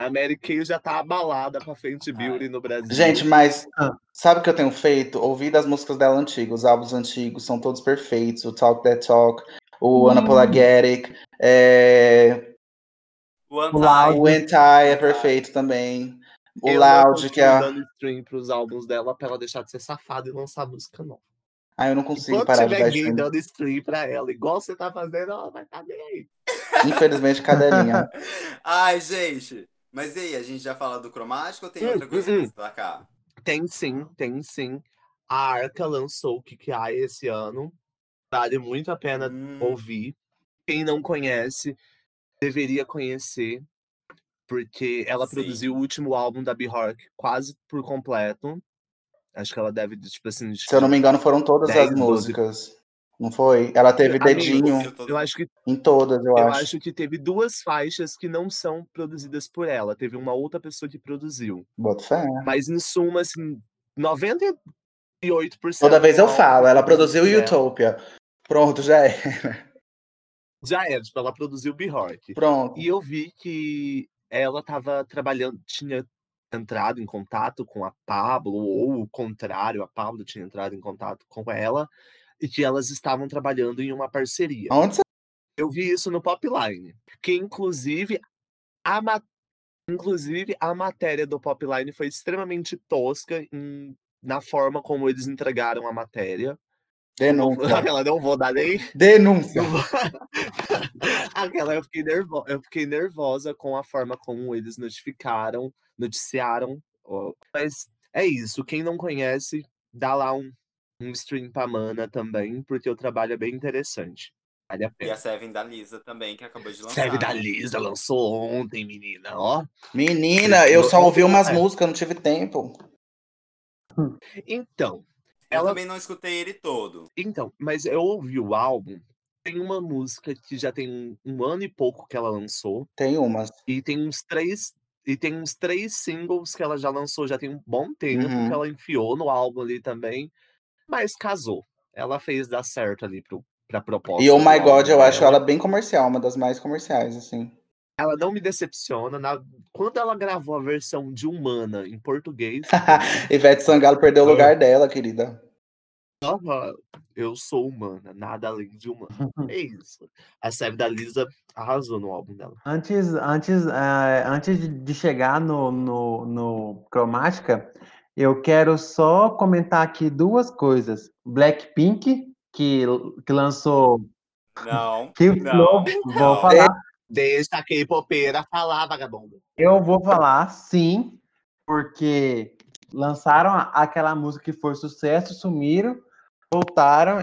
A Mary Kay já tá abalada com a Fenty Beauty no Brasil. Gente, mas Ah. sabe o que eu tenho feito? Ouvir as músicas dela antigas, os álbuns antigos, são todos perfeitos. O Talk That Talk, o Hum. Unapologetic, é... O Anti. Entai é perfeito também. O eu Loud, não que é. dando stream pros álbuns dela pra ela deixar de ser safada e lançar música nova. Ah, eu não consigo Enquanto parar de dar gay stream. dando stream pra ela, igual você tá fazendo, ela vai estar bem aí. Infelizmente, cadelinha. Ai, gente. Mas e aí, a gente já fala do cromático ou tem Hum, outra coisa hum, pra hum. destacar? Tem sim, tem sim. A Arca lançou o Kikai esse ano. Vale muito a pena Hum, ouvir. Quem não conhece, deveria conhecer. Porque ela Sim. produziu o último álbum da Bjork quase por completo. Acho que ela deve, tipo assim. Se eu não me engano, foram todas 10, as 12. músicas. Não foi? Ela teve Amigo, dedinho eu Eu acho que em todas, eu, Eu acho. acho que teve duas faixas que não são produzidas por ela. Teve uma outra pessoa que produziu. Boto fé. Mas em suma, assim, 98%. Toda vez eu falo, ela produziu ela. Utopia. Pronto, já é. Já era, tipo, ela produziu Bjork. Pronto. E eu vi que ela estava trabalhando, tinha entrado em contato com a Pablo, ou o contrário, a Pablo tinha entrado em contato com ela, e que elas estavam trabalhando em uma parceria. Onde você Eu vi isso no Popline, que inclusive a, ma- inclusive a matéria do Popline foi extremamente tosca em- na forma como eles entregaram a matéria. Denúncia? Aquela não vou dar nem. Denúncia. vou- Aquela eu fiquei, nervo... eu fiquei nervosa com a forma como eles notificaram, noticiaram. Mas é isso. Quem não conhece, dá lá um, um stream pra Mana também, porque o trabalho é bem interessante. Vale a E pena. a Seven da Lisa também, que acabou de lançar. Serve da Lisa lançou ontem, menina, ó. Menina, eu só ouvi umas é. músicas, não tive tempo. Então, Eu ela- também não escutei ele todo. então, mas eu ouvi o álbum. Tem uma música que já tem um, um ano e pouco que ela lançou. Tem umas. E tem uns três. E tem uns três singles que ela já lançou já tem um bom tempo, Uhum. que ela enfiou no álbum ali também. Mas casou. Ela fez dar certo ali pro, pra proposta. E Oh do My God, eu acho ela bem comercial, uma das mais comerciais, assim. Ela não me decepciona. na- Quando ela gravou a versão de Humana em português, Ivete Sangalo perdeu o lugar dela, querida. Aham, eu sou humana, nada além de humana. É isso. A Seve da Lisa arrasou no álbum dela. Antes, antes, eh, antes de- de chegar no, no, no Cromática, eu quero só comentar aqui duas coisas. Blackpink, que, que lançou Não. que Não, não. vou falar, Deixa a K-popeira falar, vagabunda. eu vou falar sim, porque lançaram aquela música que foi sucesso, sumiram, voltaram,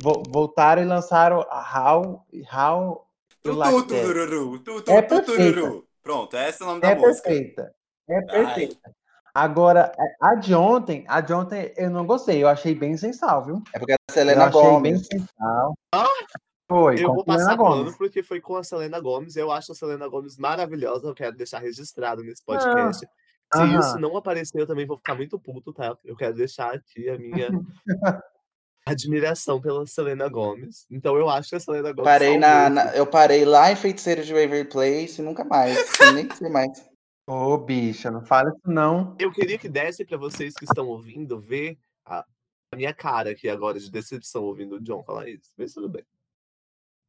vo- voltaram e lançaram a How, How Tu, Like tu, That. tururu, tu, tu, É tu, perfeita. tururu. Pronto, esse é o nome da É música. perfeita. É perfeita. Agora, a de ontem, a de ontem eu não gostei. Eu achei bem sem sal, viu? É porque a Eu Selena achei bem Gomes. sem sal. Ah! Foi, Eu com vou a Selena passar Gomez. porque foi com a Selena Gomes. Eu acho a Selena Gomes maravilhosa. Eu quero deixar registrado nesse podcast. Se aham. isso não aparecer, eu também vou ficar muito puto, tá? Eu quero deixar aqui a minha admiração pela Selena Gomes. Então eu acho que a Selena Gomes. Parei salvou na, na- eu parei lá em Feiticeiro de Waverly Place e nunca mais. nem sei mais. Ô, bicha, não fala isso não. Eu queria que desse pra vocês que estão ouvindo ver a, a minha cara aqui agora de decepção ouvindo o John falar isso. Mas tudo bem.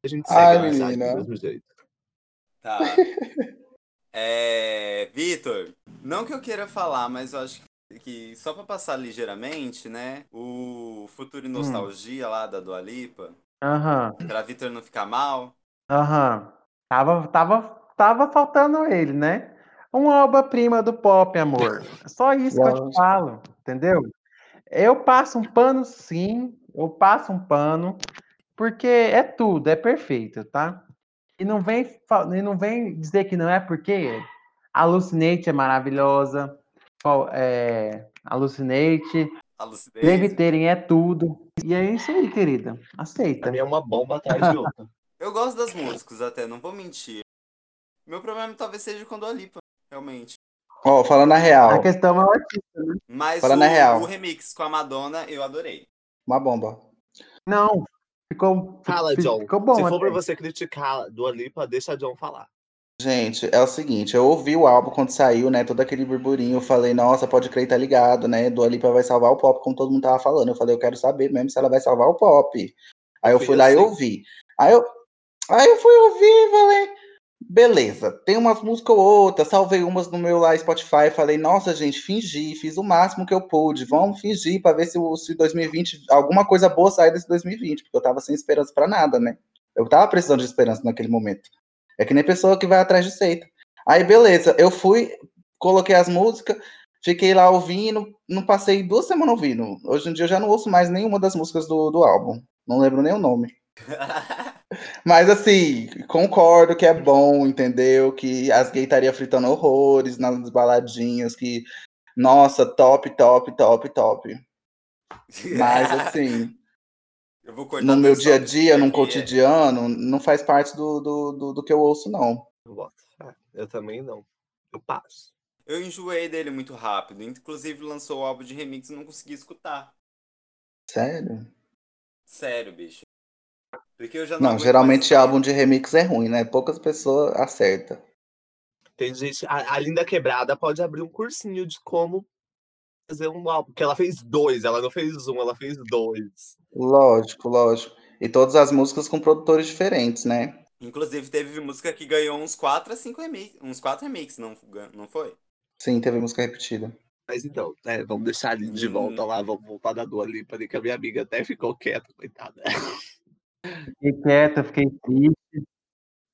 A gente segue Ai, a do mesmo jeito. Tá. É, Vitor, não que eu queira falar, mas eu acho que, que só pra passar ligeiramente, né? O Futuro e Hum. Nostalgia lá da Dua Lipa, Aham, pra Vitor não ficar mal. aham. Tava, tava, tava faltando ele, né? Uma obra-prima do pop, amor. É só isso que eu te falo, entendeu? Eu passo um pano, sim, eu passo um pano, porque é tudo, é perfeito, tá? E não vem, e não vem dizer que não é porque Alucinate é maravilhosa, é, Alucinate, Alucinate. Leviterem é tudo. E é isso aí, querida. Aceita. Pra mim é uma bomba atrás de outra. Eu gosto das músicas até, não vou mentir. Meu problema talvez seja com a Lipa, realmente. Ó, falando a real. A questão é o artista, né? Mas Falando o, a real. o remix com a Madonna eu adorei. Uma bomba. Não, ficou. Fala, John. Ficou bom, Se for até. pra você criticar Dua Lipa, deixa a John falar. Gente, é o seguinte, eu ouvi o álbum quando saiu, né? Todo aquele burburinho, eu falei, nossa, pode crer, tá ligado, né? Dua Lipa vai salvar o pop, como todo mundo tava falando. Eu falei, eu quero saber mesmo se ela vai salvar o pop. Aí eu Foi fui lá e assim. ouvi. Aí eu, aí eu fui ouvir e falei, beleza, tem umas músicas ou outras, salvei umas no meu lá Spotify, falei, nossa, gente, fingi, fiz o máximo que eu pude, vamos fingir pra ver se, se 2020, alguma coisa boa sai desse 2020, porque eu tava sem esperança pra nada, né? Eu tava precisando de esperança naquele momento. É que nem pessoa que vai atrás de seita. Aí, beleza, eu fui, coloquei as músicas, fiquei lá ouvindo, não passei duas semanas ouvindo. Hoje em dia eu já não ouço mais nenhuma das músicas do, do álbum. Não lembro nem o nome. Mas assim, concordo que é bom, entendeu? Que as gays estariam fritando horrores nas baladinhas, que, nossa, top, top, top, top. Mas assim, eu vou cortar no meu dia a dia, num porque cotidiano, não faz parte do, do, do, do que eu ouço, não. Eu boto fé. Eu também não. Eu passo. Eu enjoei dele muito rápido. Inclusive lançou o álbum de remix e não consegui escutar. Sério? Sério, bicho. Porque eu já não Não, geralmente álbum de remix é ruim, né? Poucas pessoas acertam. Tem gente. A, a Linda Quebrada pode abrir um cursinho de como fazer um álbum. Porque ela fez dois, ela não fez um, ela fez dois. Lógico, lógico. E todas as músicas com produtores diferentes, né? Inclusive teve música que ganhou uns 4 a 5 remixes. Uns 4 remixes, não, não foi? Sim, teve música repetida. Mas então, né, vamos deixar ali de Hum. volta lá, vamos voltar da Dua Lipa que a minha amiga até ficou quieta, coitada. Fiquei quieta, fiquei triste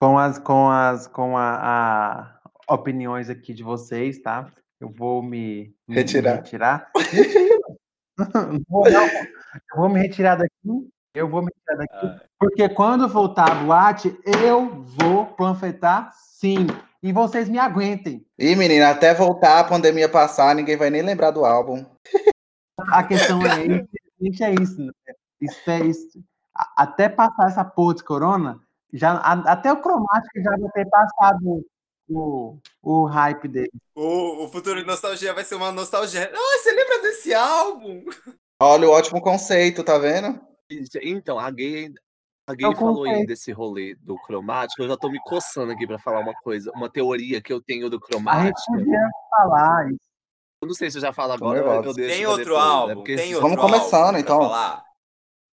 com as, com as, com a, a opiniões aqui de vocês, tá? Eu vou me, me- me Retirar. retirar. Não vou, não. Eu vou me retirar daqui. Eu vou me retirar daqui. Ah, Porque quando voltar a boate, eu vou panfletar sim. E vocês me aguentem. Ih, menina, até voltar a pandemia passar, ninguém vai nem lembrar do álbum. A questão é, infelizmente é isso. Né? Isso é isso. Até passar essa porra de corona, já, a- até o cromático já vai ter passado o, o hype dele. o, o futuro de nostalgia vai ser uma nostalgia. Ah, você lembra desse álbum? Olha o ótimo conceito, tá vendo? Então, a gay, a gay Eu falou aí comprei. desse rolê do cromático, eu já tô me coçando aqui pra falar uma coisa, uma teoria que eu tenho do A gente cromático. podia falar isso. Eu não sei se eu já falo agora, nervosa. eu deixo Tem outro depois, né? álbum? Porque Tem outro Vamos começando, álbum pra então. falar?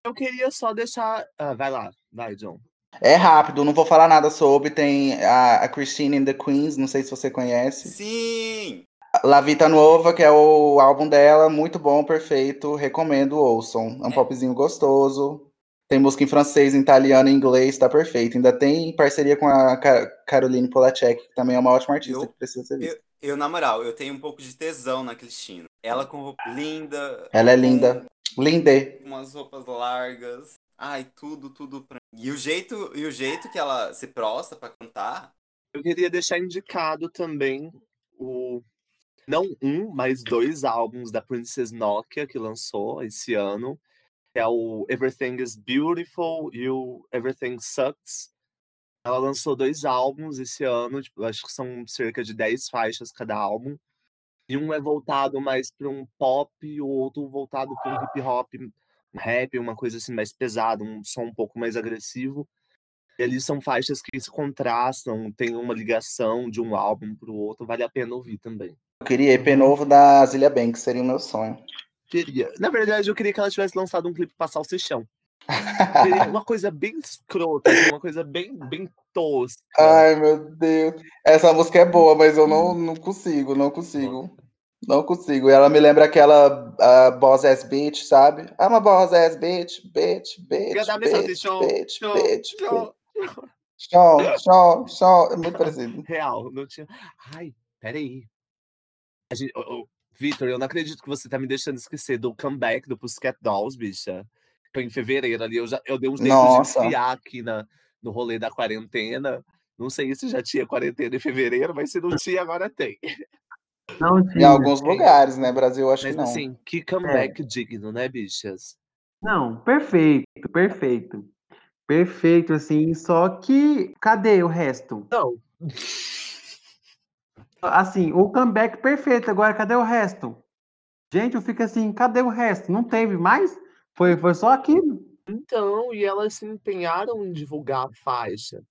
Eu queria só deixar. Ah, vai lá, vai, John. É rápido, não vou falar nada sobre. Tem a, a Christine and the Queens, não sei se você conhece. Sim! La Vita Nuova, que é o álbum dela, muito bom, perfeito. Recomendo, ouçam. É um É. popzinho gostoso. Tem música em francês, em italiano, em inglês, tá perfeito. Ainda tem parceria com a Ca- Caroline Polacek, que também é uma ótima artista Eu- que precisa ser vista. Eu, na moral, eu tenho um pouco de tesão na Cristina. Ela com roupa linda. Ela é linda. Linde. Umas roupas largas. Ai, tudo, tudo pra E o jeito, e o jeito que ela se prostra pra cantar. Eu queria deixar indicado também o. Não um, mas dois álbuns da Princess Nokia que lançou esse ano. Que é o Everything is Beautiful e o Everything Sucks. Ela lançou dois álbuns esse ano, tipo, acho que são cerca de 10 faixas cada álbum. E um é voltado mais para um pop e o outro voltado para um hip hop, um rap, uma coisa assim mais pesada, um som um pouco mais agressivo. E ali são faixas que se contrastam, tem uma ligação de um álbum para o outro, vale a pena ouvir também. Eu queria EP novo da Zilia Banks, seria o meu sonho. Queria. Na verdade, eu queria que ela tivesse lançado um clipe pra salsichão. Uma coisa bem escrota, assim, uma coisa bem, bem tosca. Ai, meu Deus. Essa música é boa, mas eu não, não consigo, não consigo. Não consigo. Ela me lembra aquela a Boss Ass Bitch, sabe? I'm a Boss Ass Bitch, bitch, bitch, dar bitch, bitch, Show, bitch, show. Show, show. É muito parecido. Real, não tinha. Ai, peraí. A gente, ô, ô, Vitor, eu não acredito que você tá me deixando esquecer do comeback do Pussycat Dolls, bicha. Em fevereiro ali, eu, já, eu dei uns jeitos de enfiar aqui na, no rolê da quarentena. Não sei se já tinha quarentena em fevereiro, mas se não tinha, agora tem. Não Em alguns lugares, né? Brasil, acho Mas que não. assim, que comeback digno, né, bichas? Não, perfeito, perfeito. Perfeito, assim, só que cadê o resto? Não. Assim, o comeback perfeito, agora cadê o resto? Gente, eu fico assim, cadê o resto? Não teve mais? Foi, foi só aquilo. Então, e elas se empenharam em divulgar a faixa.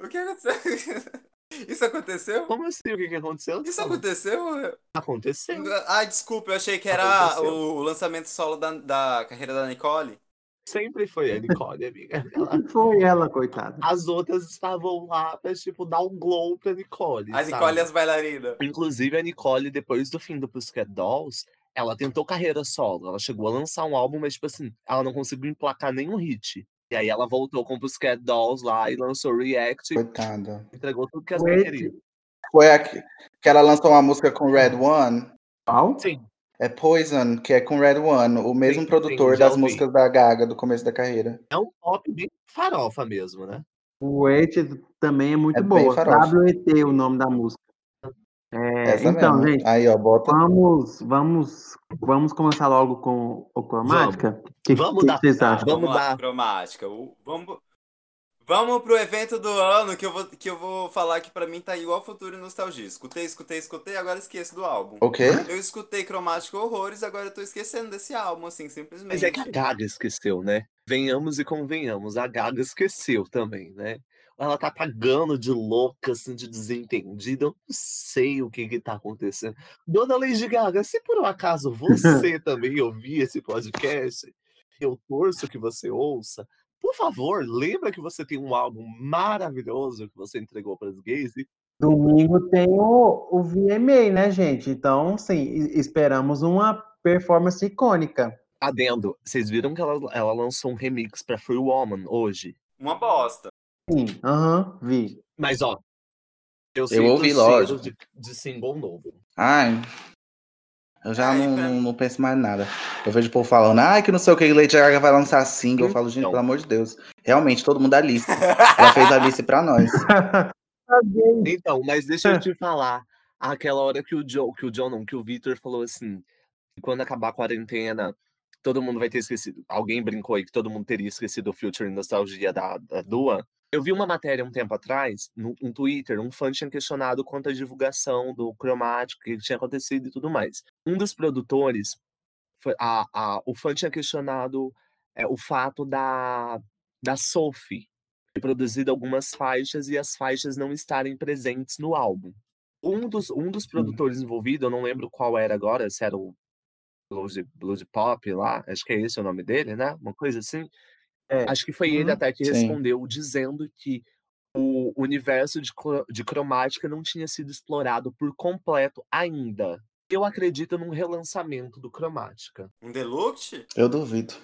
O que aconteceu? Isso aconteceu? Como assim? O que, que aconteceu? Isso aconteceu? Aconteceu. Ah, desculpa, eu achei que era Aconteceu. o lançamento solo da, da carreira da Nicole. Sempre foi a Nicole, amiga. Ela- Foi ela, coitada. As outras estavam lá pra, tipo, dar um glow pra Nicole. A sabe? Nicole e as bailarinas. Inclusive, a Nicole, depois do fim do Pussycat Dolls, ela tentou carreira solo. Ela chegou a lançar um álbum, mas, tipo assim, ela não conseguiu emplacar nenhum hit. E aí ela voltou com o Pussycat Dolls lá e lançou React e Coitada. entregou tudo que as Wait. queriam. Foi a que que ela lançou uma música com Red One. Qual? Sim, É Poison, que é com Red One, o mesmo Sim, produtor sim, das ouvi. músicas da Gaga do começo da carreira. é um pop bem farofa mesmo, né? O Wait também é muito É boa. farofa. WET o nome da música. É, Essa então, mesmo. gente, Aí, ó, bota. vamos, vamos, vamos começar logo com o cromática? Que, Vamos que dar- vocês acham? Vamos vamos lá, dar- cromática. O- Vamos, vamos pro evento do ano que eu vou, que eu vou falar que pra mim tá igual Futuro e Nostalgia. Escutei, escutei, escutei, agora esqueço do álbum. O quê? Eu escutei Cromática Horrores, agora eu tô esquecendo desse álbum, assim, simplesmente. Mas é que a Gaga esqueceu, né? Venhamos e convenhamos, a Gaga esqueceu também, né? Ela tá pagando de louca, assim, de desentendida. Eu não sei o que que tá acontecendo. Dona Lady Gaga, se por um acaso você também ouvir esse podcast, eu torço que você ouça. Por favor, lembra que você tem um álbum maravilhoso que você entregou para as gays? E Domingo tem o, o VMA, né, gente? Então, sim, esperamos uma performance icônica. adendo, vocês viram que ela, ela lançou um remix para Free Woman hoje? Uma bosta. Sim, aham, vi. Mas, ó, eu, sinto ouvi, cheiro lógico. De, de single novo. Ai. Eu já Ai, não, pra- não, não penso mais nada. Eu vejo o povo falando, ai, que não sei o que, Lady Gaga vai lançar single. Eu falo, gente, Então. pelo amor de Deus. Realmente, todo mundo Alice. Ela fez a Alice pra nós. Então, mas deixa eu te falar. Aquela hora que o John, que o John não, que o Victor falou assim, quando acabar a quarentena, todo mundo vai ter esquecido. Alguém brincou aí que todo mundo teria esquecido o Future Nostalgia da, da Dua. Eu vi uma matéria um tempo atrás, no, no Twitter, um fã tinha questionado quanto à divulgação do cromático, o que tinha acontecido e tudo mais. Um dos produtores, foi, a, a, o fã tinha questionado é, o fato da, da Sophie ter produzido algumas faixas e as faixas não estarem presentes no álbum. Um dos, um dos produtores envolvidos, eu não lembro qual era agora, se era o Blues, Blues Pop lá, acho que é esse o nome dele, né? Uma coisa assim. É. Acho que foi ele Uhum. até que Sim. respondeu dizendo que o universo de, de cromática não tinha sido explorado por completo ainda. Eu acredito num relançamento do cromática. Um deluxe? Eu duvido.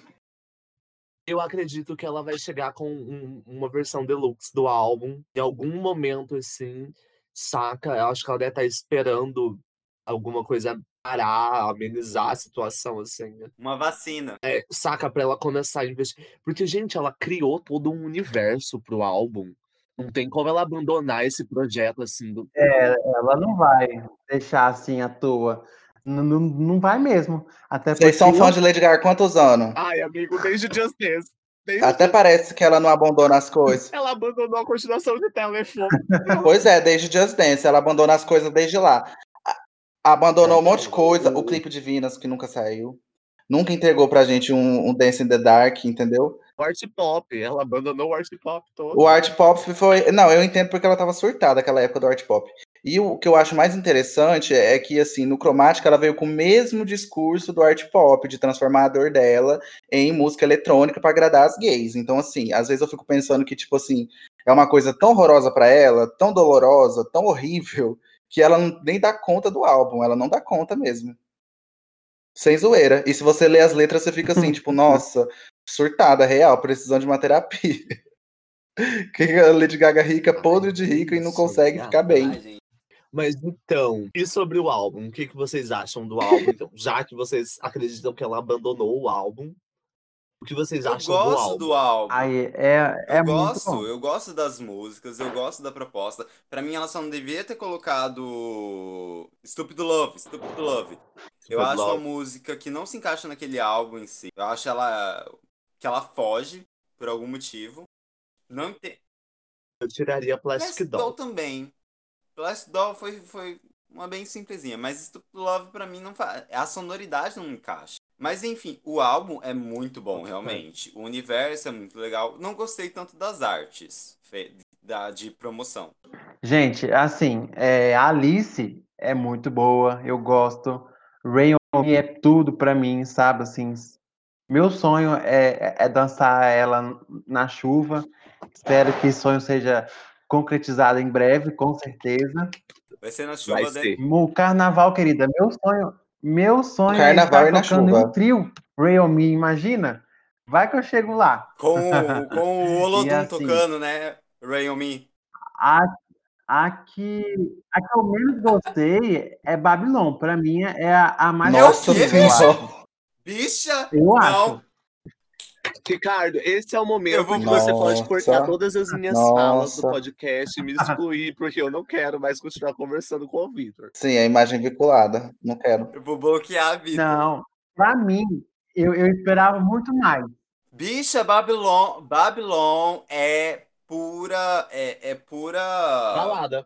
Eu acredito que ela vai chegar com um- uma versão deluxe do álbum em algum momento assim, saca? Eu acho que ela deve estar esperando alguma coisa parar, amenizar a situação assim, né? Uma vacina. É, saca pra ela começar a investir. Porque, gente, ela criou todo um universo pro álbum. Não tem como ela abandonar esse projeto assim do. Ela não vai deixar assim à toa. N- n- Não vai mesmo. Até Vocês são fãs de Lady Gaga há quantos anos? Ai, amigo, desde Just Dance. Desde Até parece que ela não abandona as coisas. ela abandonou a continuação de telefone. Pois é, desde Just Dance, ela abandona as coisas desde lá. Abandonou um monte de coisa, o clipe de Venus, que nunca saiu. Nunca entregou pra gente um, um Dance in the Dark, entendeu? O art pop, ela abandonou o art pop todo. O art pop foi. Não, eu entendo porque ela tava surtada naquela época do art pop. E o que eu acho mais interessante é que, assim, no Cromática ela veio com o mesmo discurso do art pop, de transformar a dor dela em música eletrônica pra agradar as gays. Então, assim, às vezes eu fico pensando que, tipo assim, é uma coisa tão horrorosa pra ela, tão dolorosa, tão horrível, que ela nem dá conta do álbum. Ela não dá conta mesmo. Sem zoeira. E se você lê as letras, você fica assim, tipo, nossa, surtada, real, precisando de uma terapia. que a Lady Gaga rica, podre de rica e não consegue ficar bem. Mas então, e sobre o álbum? O que, que vocês acham do álbum? Então, já que vocês acreditam que ela abandonou o álbum, o que vocês Eu acham do gosto álbum? do álbum. Aí é, é eu muito gosto, bom. eu gosto das músicas, eu gosto da proposta. Pra mim, ela só não devia ter colocado Stupid Love, Stupid Love. Eu Stupid acho uma Love. música que não se encaixa naquele álbum em si. Eu acho ela que ela foge por algum motivo. Não ente... Eu tiraria Plastic Plastic Doll. Doll também. Plastic Doll foi, foi uma bem simplesinha, mas Stupid Love pra mim não faz. A sonoridade não encaixa. Mas enfim, o álbum é muito bom, realmente. O universo é muito legal. Não gostei tanto das artes da, de promoção. Gente, assim, é, a Alice é muito boa, eu gosto. Rain é tudo pra mim, sabe? Assim, meu sonho é, é dançar ela na chuva. Espero que esse sonho seja concretizado em breve, com certeza. Vai ser na chuva Vai ser. O carnaval, querida, meu sonho, meu sonho Carnaval é e na estar tocando em chuva. um trio On Me, imagina? Vai que eu chego lá. com, o- com o Olodum assim- tocando, né? On Me. A, a, que, a que eu menos gostei é Babylon. Pra mim é a, a mais Nossa quê, eu. Bicha! Eu Não. acho. Ricardo, esse é o Eu momento vou- que você pode Nossa. cortar todas as minhas falas do Nossa. podcast e me excluir, porque eu não quero mais continuar conversando com o Victor. Sim, a imagem vinculada. Não quero. Eu vou bloquear a vida. Não, pra mim, eu, eu esperava muito mais. Bicha, Babylon, Babylon é pura. É, é pura. Balada.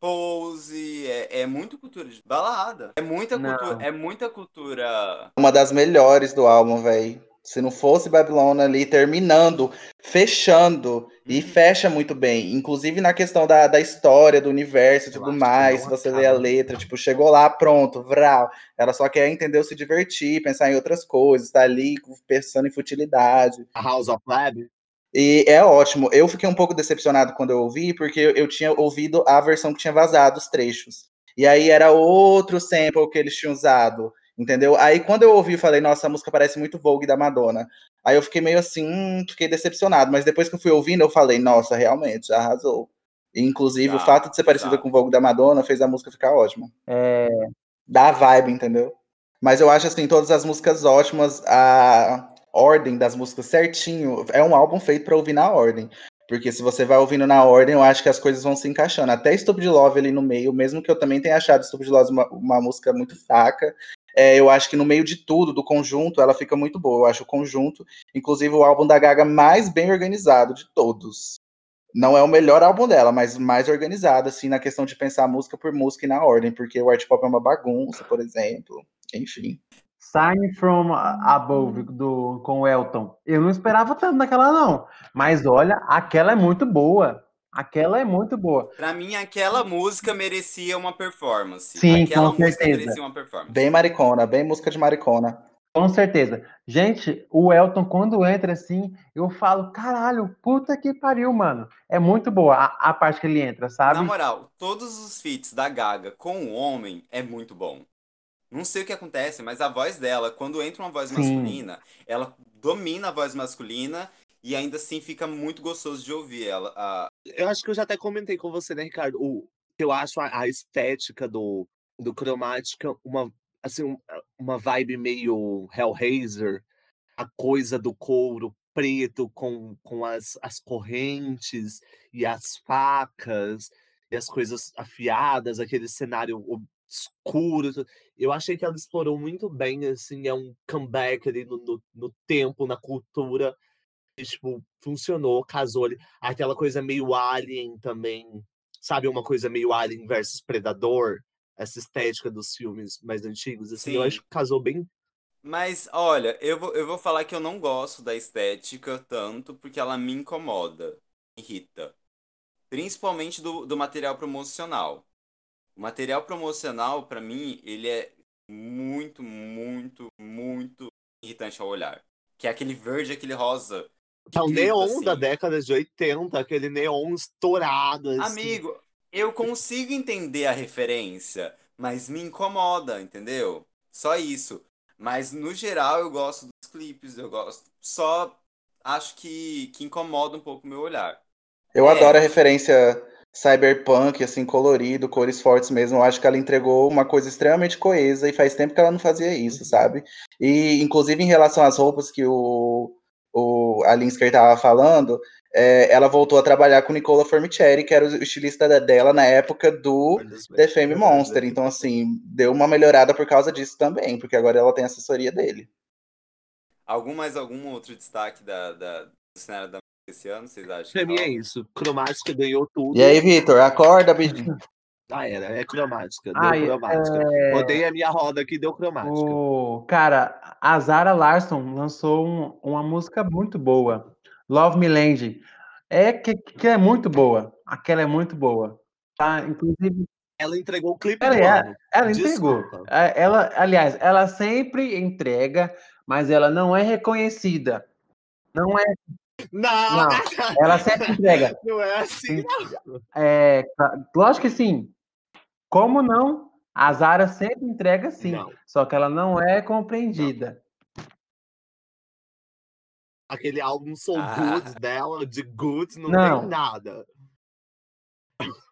Pose, é, é muito cultura de balada. É muita Não. cultura. É muita cultura. Uma das melhores do álbum, velho. Se não fosse Babylon ali terminando, fechando, e Uhum. fecha muito bem. Inclusive na questão da, da história, do universo e tudo mais. Se você lê a letra, tipo, chegou lá, pronto, vral. Ela só quer, entendeu? Se divertir, pensar em outras coisas, tá ali pensando em futilidade. A House of Lab. E é ótimo. Eu fiquei um pouco decepcionado quando eu ouvi, porque eu tinha ouvido a versão que tinha vazado os trechos. E aí era outro sample que eles tinham usado, entendeu? Aí quando eu ouvi, falei, nossa, a música parece muito Vogue da Madonna. Aí eu fiquei meio assim, hum, fiquei decepcionado. Mas depois que eu fui ouvindo, eu falei, nossa, realmente, arrasou. E, inclusive, o Tá, fato de ser parecida com Vogue da Madonna fez a música ficar ótima. É, Dá vibe, entendeu? Mas eu acho, assim, todas as músicas ótimas, a ordem das músicas certinho. É um álbum feito pra ouvir na ordem. Porque se você vai ouvindo na ordem, eu acho que as coisas vão se encaixando. Até Stupid Love ali no meio, mesmo que eu também tenha achado Stupid Love uma, uma música muito fraca, é, eu acho que no meio de tudo, do conjunto, ela fica muito boa. Eu acho o conjunto, inclusive o álbum da Gaga mais bem organizado de todos. Não é o melhor álbum dela, mas mais organizado, assim, na questão de pensar música por música e na ordem, porque o art pop é uma bagunça, por exemplo. Enfim. Sign from Above do, com o Elton. Eu não esperava tanto daquela, não. Mas olha, aquela é muito boa. Aquela é muito boa. Pra mim, aquela música merecia uma performance. Sim, aquela com música certeza. merecia uma performance. Bem maricona, bem música de maricona. Com certeza. Gente, o Elton, quando entra assim, eu falo, caralho, puta que pariu, mano. É muito boa a, a parte que ele entra, sabe? Na moral, todos os feats da Gaga com o homem é muito bom. Não sei o que acontece, mas a voz dela, quando entra uma voz Sim. masculina, ela domina a voz masculina e ainda assim fica muito gostoso de ouvir ela. A- Eu acho que eu já até comentei com você, né, Ricardo? O, eu acho a, a estética do, do Cromática uma, assim, um- uma vibe meio Hellraiser. A coisa do couro preto com, com as, as correntes e as facas e as coisas afiadas, aquele cenário escuro. Eu achei que ela explorou muito bem, assim, é um comeback ali no, no, no tempo, na cultura. Tipo, funcionou, casou ali. Aquela coisa meio Alien também, sabe? Uma coisa meio Alien versus Predador. Essa estética dos filmes mais antigos, assim, eu Sim. acho que casou bem. Mas, olha, eu vou, eu vou falar que eu não gosto da estética tanto porque ela me incomoda, me irrita. Principalmente do, do material promocional. O material promocional, pra mim, ele é muito, muito, muito irritante ao olhar. Que é aquele verde, aquele rosa. Que É o neon da assim. década de 80, aquele neon estourado. Assim. Amigo, eu consigo entender a referência, mas me incomoda, entendeu? Só isso. Mas no geral eu gosto dos clipes, eu gosto. Só acho que, que incomoda um pouco o meu olhar. Eu É. adoro a referência cyberpunk, assim, colorido, cores fortes mesmo. Eu acho que ela entregou uma coisa extremamente coesa e faz tempo que ela não fazia isso, sabe? E, inclusive, em relação às roupas que o, o a Linsker estava falando, é, ela voltou a trabalhar com Nicola Formicheri, que era o estilista dela na época do The Fame Monster. Então, assim, deu uma melhorada por causa disso também, porque agora ela tem assessoria dele. Algum mais algum outro destaque da, da, do cenário da esse ano, vocês acham? Pra mim é isso. Cromática ganhou tudo. E aí, Vitor, acorda, bichinho. Ah, era, é cromática. Deu Ai, cromática. é... Rodei a minha roda aqui, deu cromática. O... Cara, a Zara Larson lançou um- uma música muito boa. Love Me Land. É que, que é muito boa. Aquela é muito boa. Tá? Inclusive, Ela entregou o clipe Ela do é- ela entregou. É, Ela, aliás, ela sempre entrega, mas ela não é reconhecida. Não é. Não, Não. Ela sempre entrega. não é assim. É, ca- lógico que sim. Como não? A Zara sempre entrega sim. Não. Só que ela não é compreendida. Aquele álbum Soul Ah. Good dela, de Good, não, Não. tem nada.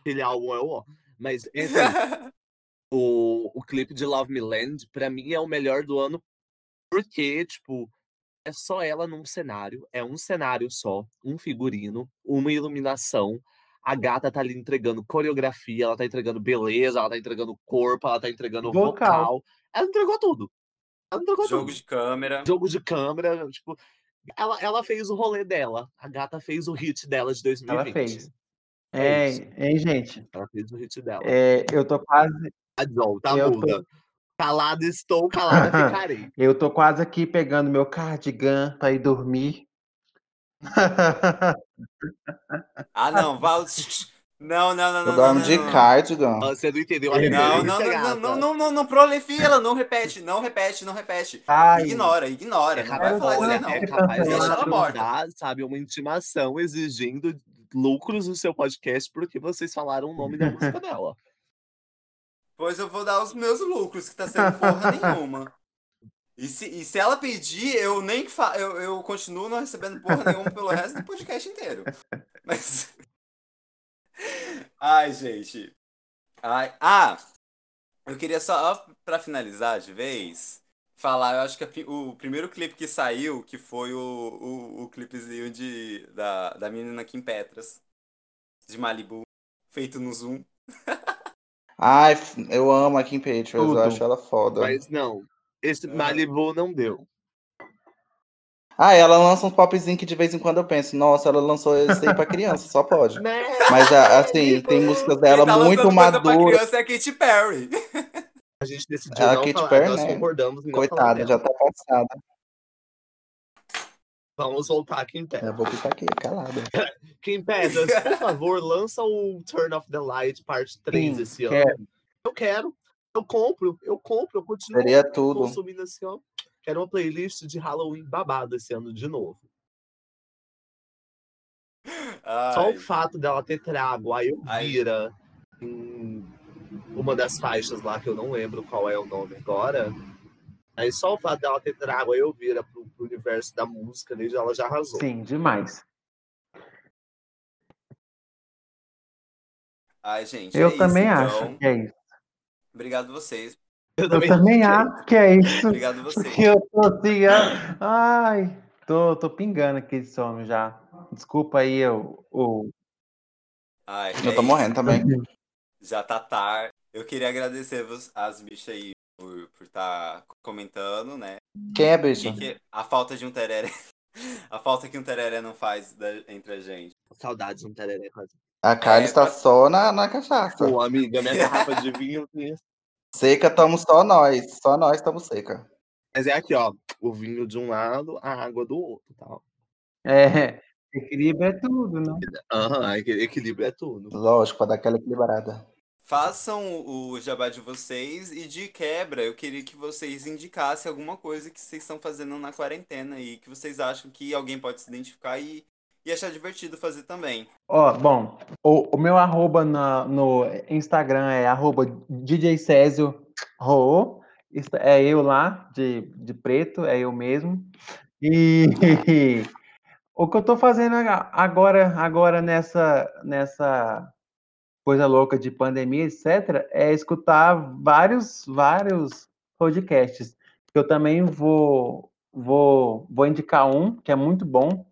Aquele álbum é o. Mas esse, o, o clipe de Love Me Land, pra mim, é o melhor do ano, porque, tipo, é só ela num cenário, é um cenário só, um figurino, uma iluminação. A gata tá ali entregando coreografia, ela tá entregando beleza, ela tá entregando corpo, ela tá entregando Vocal. vocal. Ela entregou tudo. Ela entregou Jogo tudo de câmera. jogo de câmera, tipo, ela, ela fez o rolê dela. A gata fez o hit dela de 2020. Ela fez. É É, gente? Ela fez o hit dela. É, eu tô quase, A John, tá eu tô- muda. Calada estou, calada ficarei. eu tô quase aqui pegando meu cardigan pra ir dormir. Ah, não, Val. Não, não, não, não. Eu dormo não, de não, não. cardigan. Você não entendeu a Não, referência, não, não, não, não, não, não, não prolifia ela, não repete, não repete, não repete. Ai, Ignora, ignora. É Não vai capaz, falar aí, não. é capaz Deixa dela ela morta. sabe, uma intimação exigindo lucros do seu podcast porque vocês falaram o nome da música dela. Pois eu vou dar os meus lucros, que tá sendo porra nenhuma. E se, e se ela pedir, eu nem fa eu, eu continuo não recebendo porra nenhuma pelo resto do podcast inteiro. Mas. Ai, gente. Ai, ah! Eu queria só, pra finalizar de vez, falar, eu acho que o primeiro clipe que saiu, que foi o, o, o clipezinho de, da, da menina Kim Petras, de Malibu, feito no Zoom. Ai, eu amo a Kim Petras, eu acho ela foda. Mas não, esse Malibu não deu. Ah, ela lança uns popzinhos que de vez em quando eu penso, nossa, ela lançou isso aí pra criança, só pode. Né? Mas a- assim, tem músicas dela tá muito maduras. criança é a Katy Perry. A gente decidiu A não Katy falar, Perry, nós né? concordamos em Coitada, já tá passada. Vamos voltar aqui em pé. Eu vou ficar aqui, calada. Kim Petras, por favor, lança o Turn Off the Light parte 3 Sim, esse ano. quero. Eu quero, eu compro, eu compro, eu continuo Seria tudo. consumindo esse ano. Quero uma playlist de Halloween babado esse ano de novo. Só Ai, o fato dela ter trago a Ai. Elvira em uma das faixas lá, que eu não lembro qual é o nome agora. Aí só o fato dela ter trago a Elvira pro, pro universo da música, desde ela já arrasou. Sim, demais. ai, gente. Eu é também isso, acho então. que é isso. Obrigado vocês. Eu Eu também acho que é isso. Obrigado vocês. Que eu tô assim, ai, tô, tô pingando aqui de sono já. Desculpa aí eu, o Ai, Eu é tô isso. morrendo também. Já tá tarde. Eu queria agradecer as bichas aí por estar por tá comentando, né? Quem é, Que bicho? que- a falta de um tereré. A falta que um tereré não faz da- entre a gente. Saudades um tereré quase. A Carla É, está só na, na cachaça. Pô, amiga, minha garrafa de vinho. Seca, estamos só nós. Só nós estamos seca. Mas é aqui, ó. O vinho de um lado, a água do outro, tal. é, equilíbrio é tudo, né? Aham, equi- equilíbrio é tudo. Lógico, pra dar aquela equilibrada. Façam o jabá de vocês e de quebra, eu queria que vocês indicassem alguma coisa que vocês estão fazendo na quarentena e que vocês acham que alguém pode se identificar e, e achar divertido fazer também. Ó, bom, o, o meu arroba na- no Instagram é arroba DJ Césio. Isso É eu lá, de, de preto, é eu mesmo. E O que eu tô fazendo agora, agora nessa, nessa coisa louca de pandemia, etc., é escutar vários, vários podcasts. Eu também vou, vou, vou indicar um que é muito bom,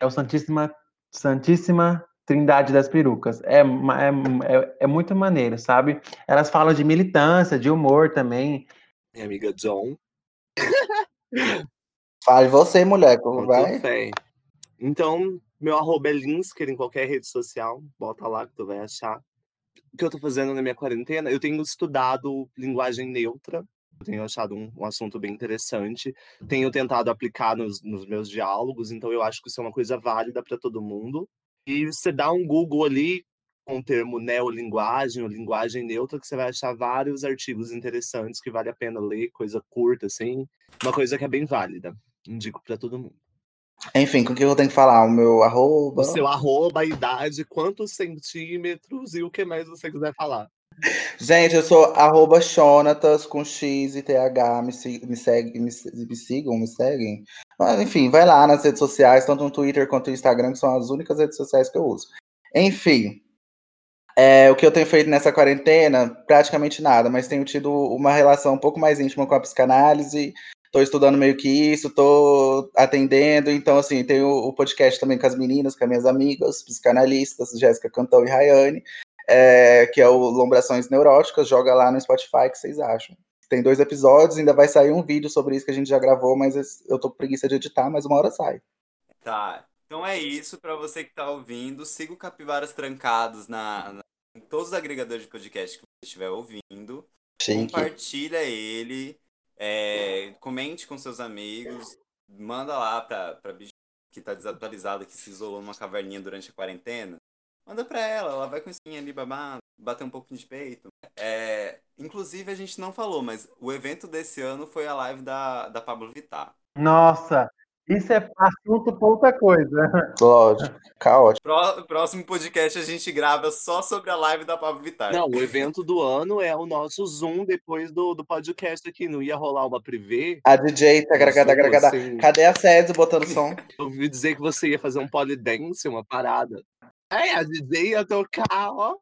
é o Santíssima, Santíssima Trindade das Perucas. É, é, é, é muito maneiro, sabe? Elas falam de militância, de humor também. Minha amiga John. Fale você, mulher, como vai? Fé. Então, meu arroba é Linsker em qualquer rede social. Bota lá que tu vai achar. O que eu tô fazendo na minha quarentena? Eu tenho estudado linguagem neutra. Eu tenho achado um, um assunto bem interessante. Tenho tentado aplicar nos, nos meus diálogos, então eu acho que isso é uma coisa válida para todo mundo. E você dá um Google ali com o termo neolinguagem ou linguagem neutra, que você vai achar vários artigos interessantes que vale a pena ler, coisa curta, assim. Uma coisa que é bem válida. Indico para todo mundo. Enfim, com o que eu tenho que falar? O meu arroba. O seu arroba, a idade, quantos centímetros e o que mais você quiser falar. Gente, eu sou arroba Xonatas com X e TH. Me, me, segue, me, me sigam, me seguem. Mas, enfim, vai lá nas redes sociais, tanto no Twitter quanto no Instagram, que são as únicas redes sociais que eu uso. Enfim, é, o que eu tenho feito nessa quarentena, praticamente nada, mas tenho tido uma relação um pouco mais íntima com a psicanálise Estou estudando meio que isso, estou atendendo, então assim, tenho o podcast também com as meninas, com as minhas amigas, psicanalistas, Jéssica Cantão e Rayane, é, que é o Lombrações Neuróticas, joga lá no Spotify, que vocês acham? Tem dois episódios, ainda vai sair um vídeo sobre isso que a gente já gravou, mas eu tô com preguiça de editar, mas uma hora sai. Tá, então é isso para você que tá ouvindo, siga o Capivaras Trancados na, na, em todos os agregadores de podcast que você estiver ouvindo. Chique. Compartilha ele, é, comente com seus amigos, manda lá pra, pra bicho que tá desatualizada, que se isolou numa caverninha durante a quarentena. Manda pra ela, ela vai com isso ali babá, bater um pouco de peito. É, inclusive, a gente não falou, mas o evento desse ano foi a live da, da Pablo Vittar. Nossa, isso é assunto para outra coisa. Lógico, caótico. próximo podcast a gente grava só sobre a live da Pablo Vittar. Não, o evento do ano é o nosso Zoom depois do, do podcast aqui. Não ia rolar uma privê? A DJ, tá gragada, gragada. Cadê a César botando som? Eu ouvi dizer que você ia fazer um polydance, uma parada. É, a DJ ia tocar, ó.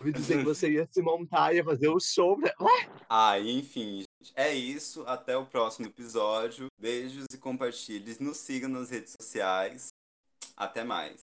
Ouvi dizer que você ia se montar, ia fazer o show. Ué? Ah, enfim, é isso. Até o próximo episódio. Beijos e compartilhes. Nos sigam nas redes sociais. Até mais.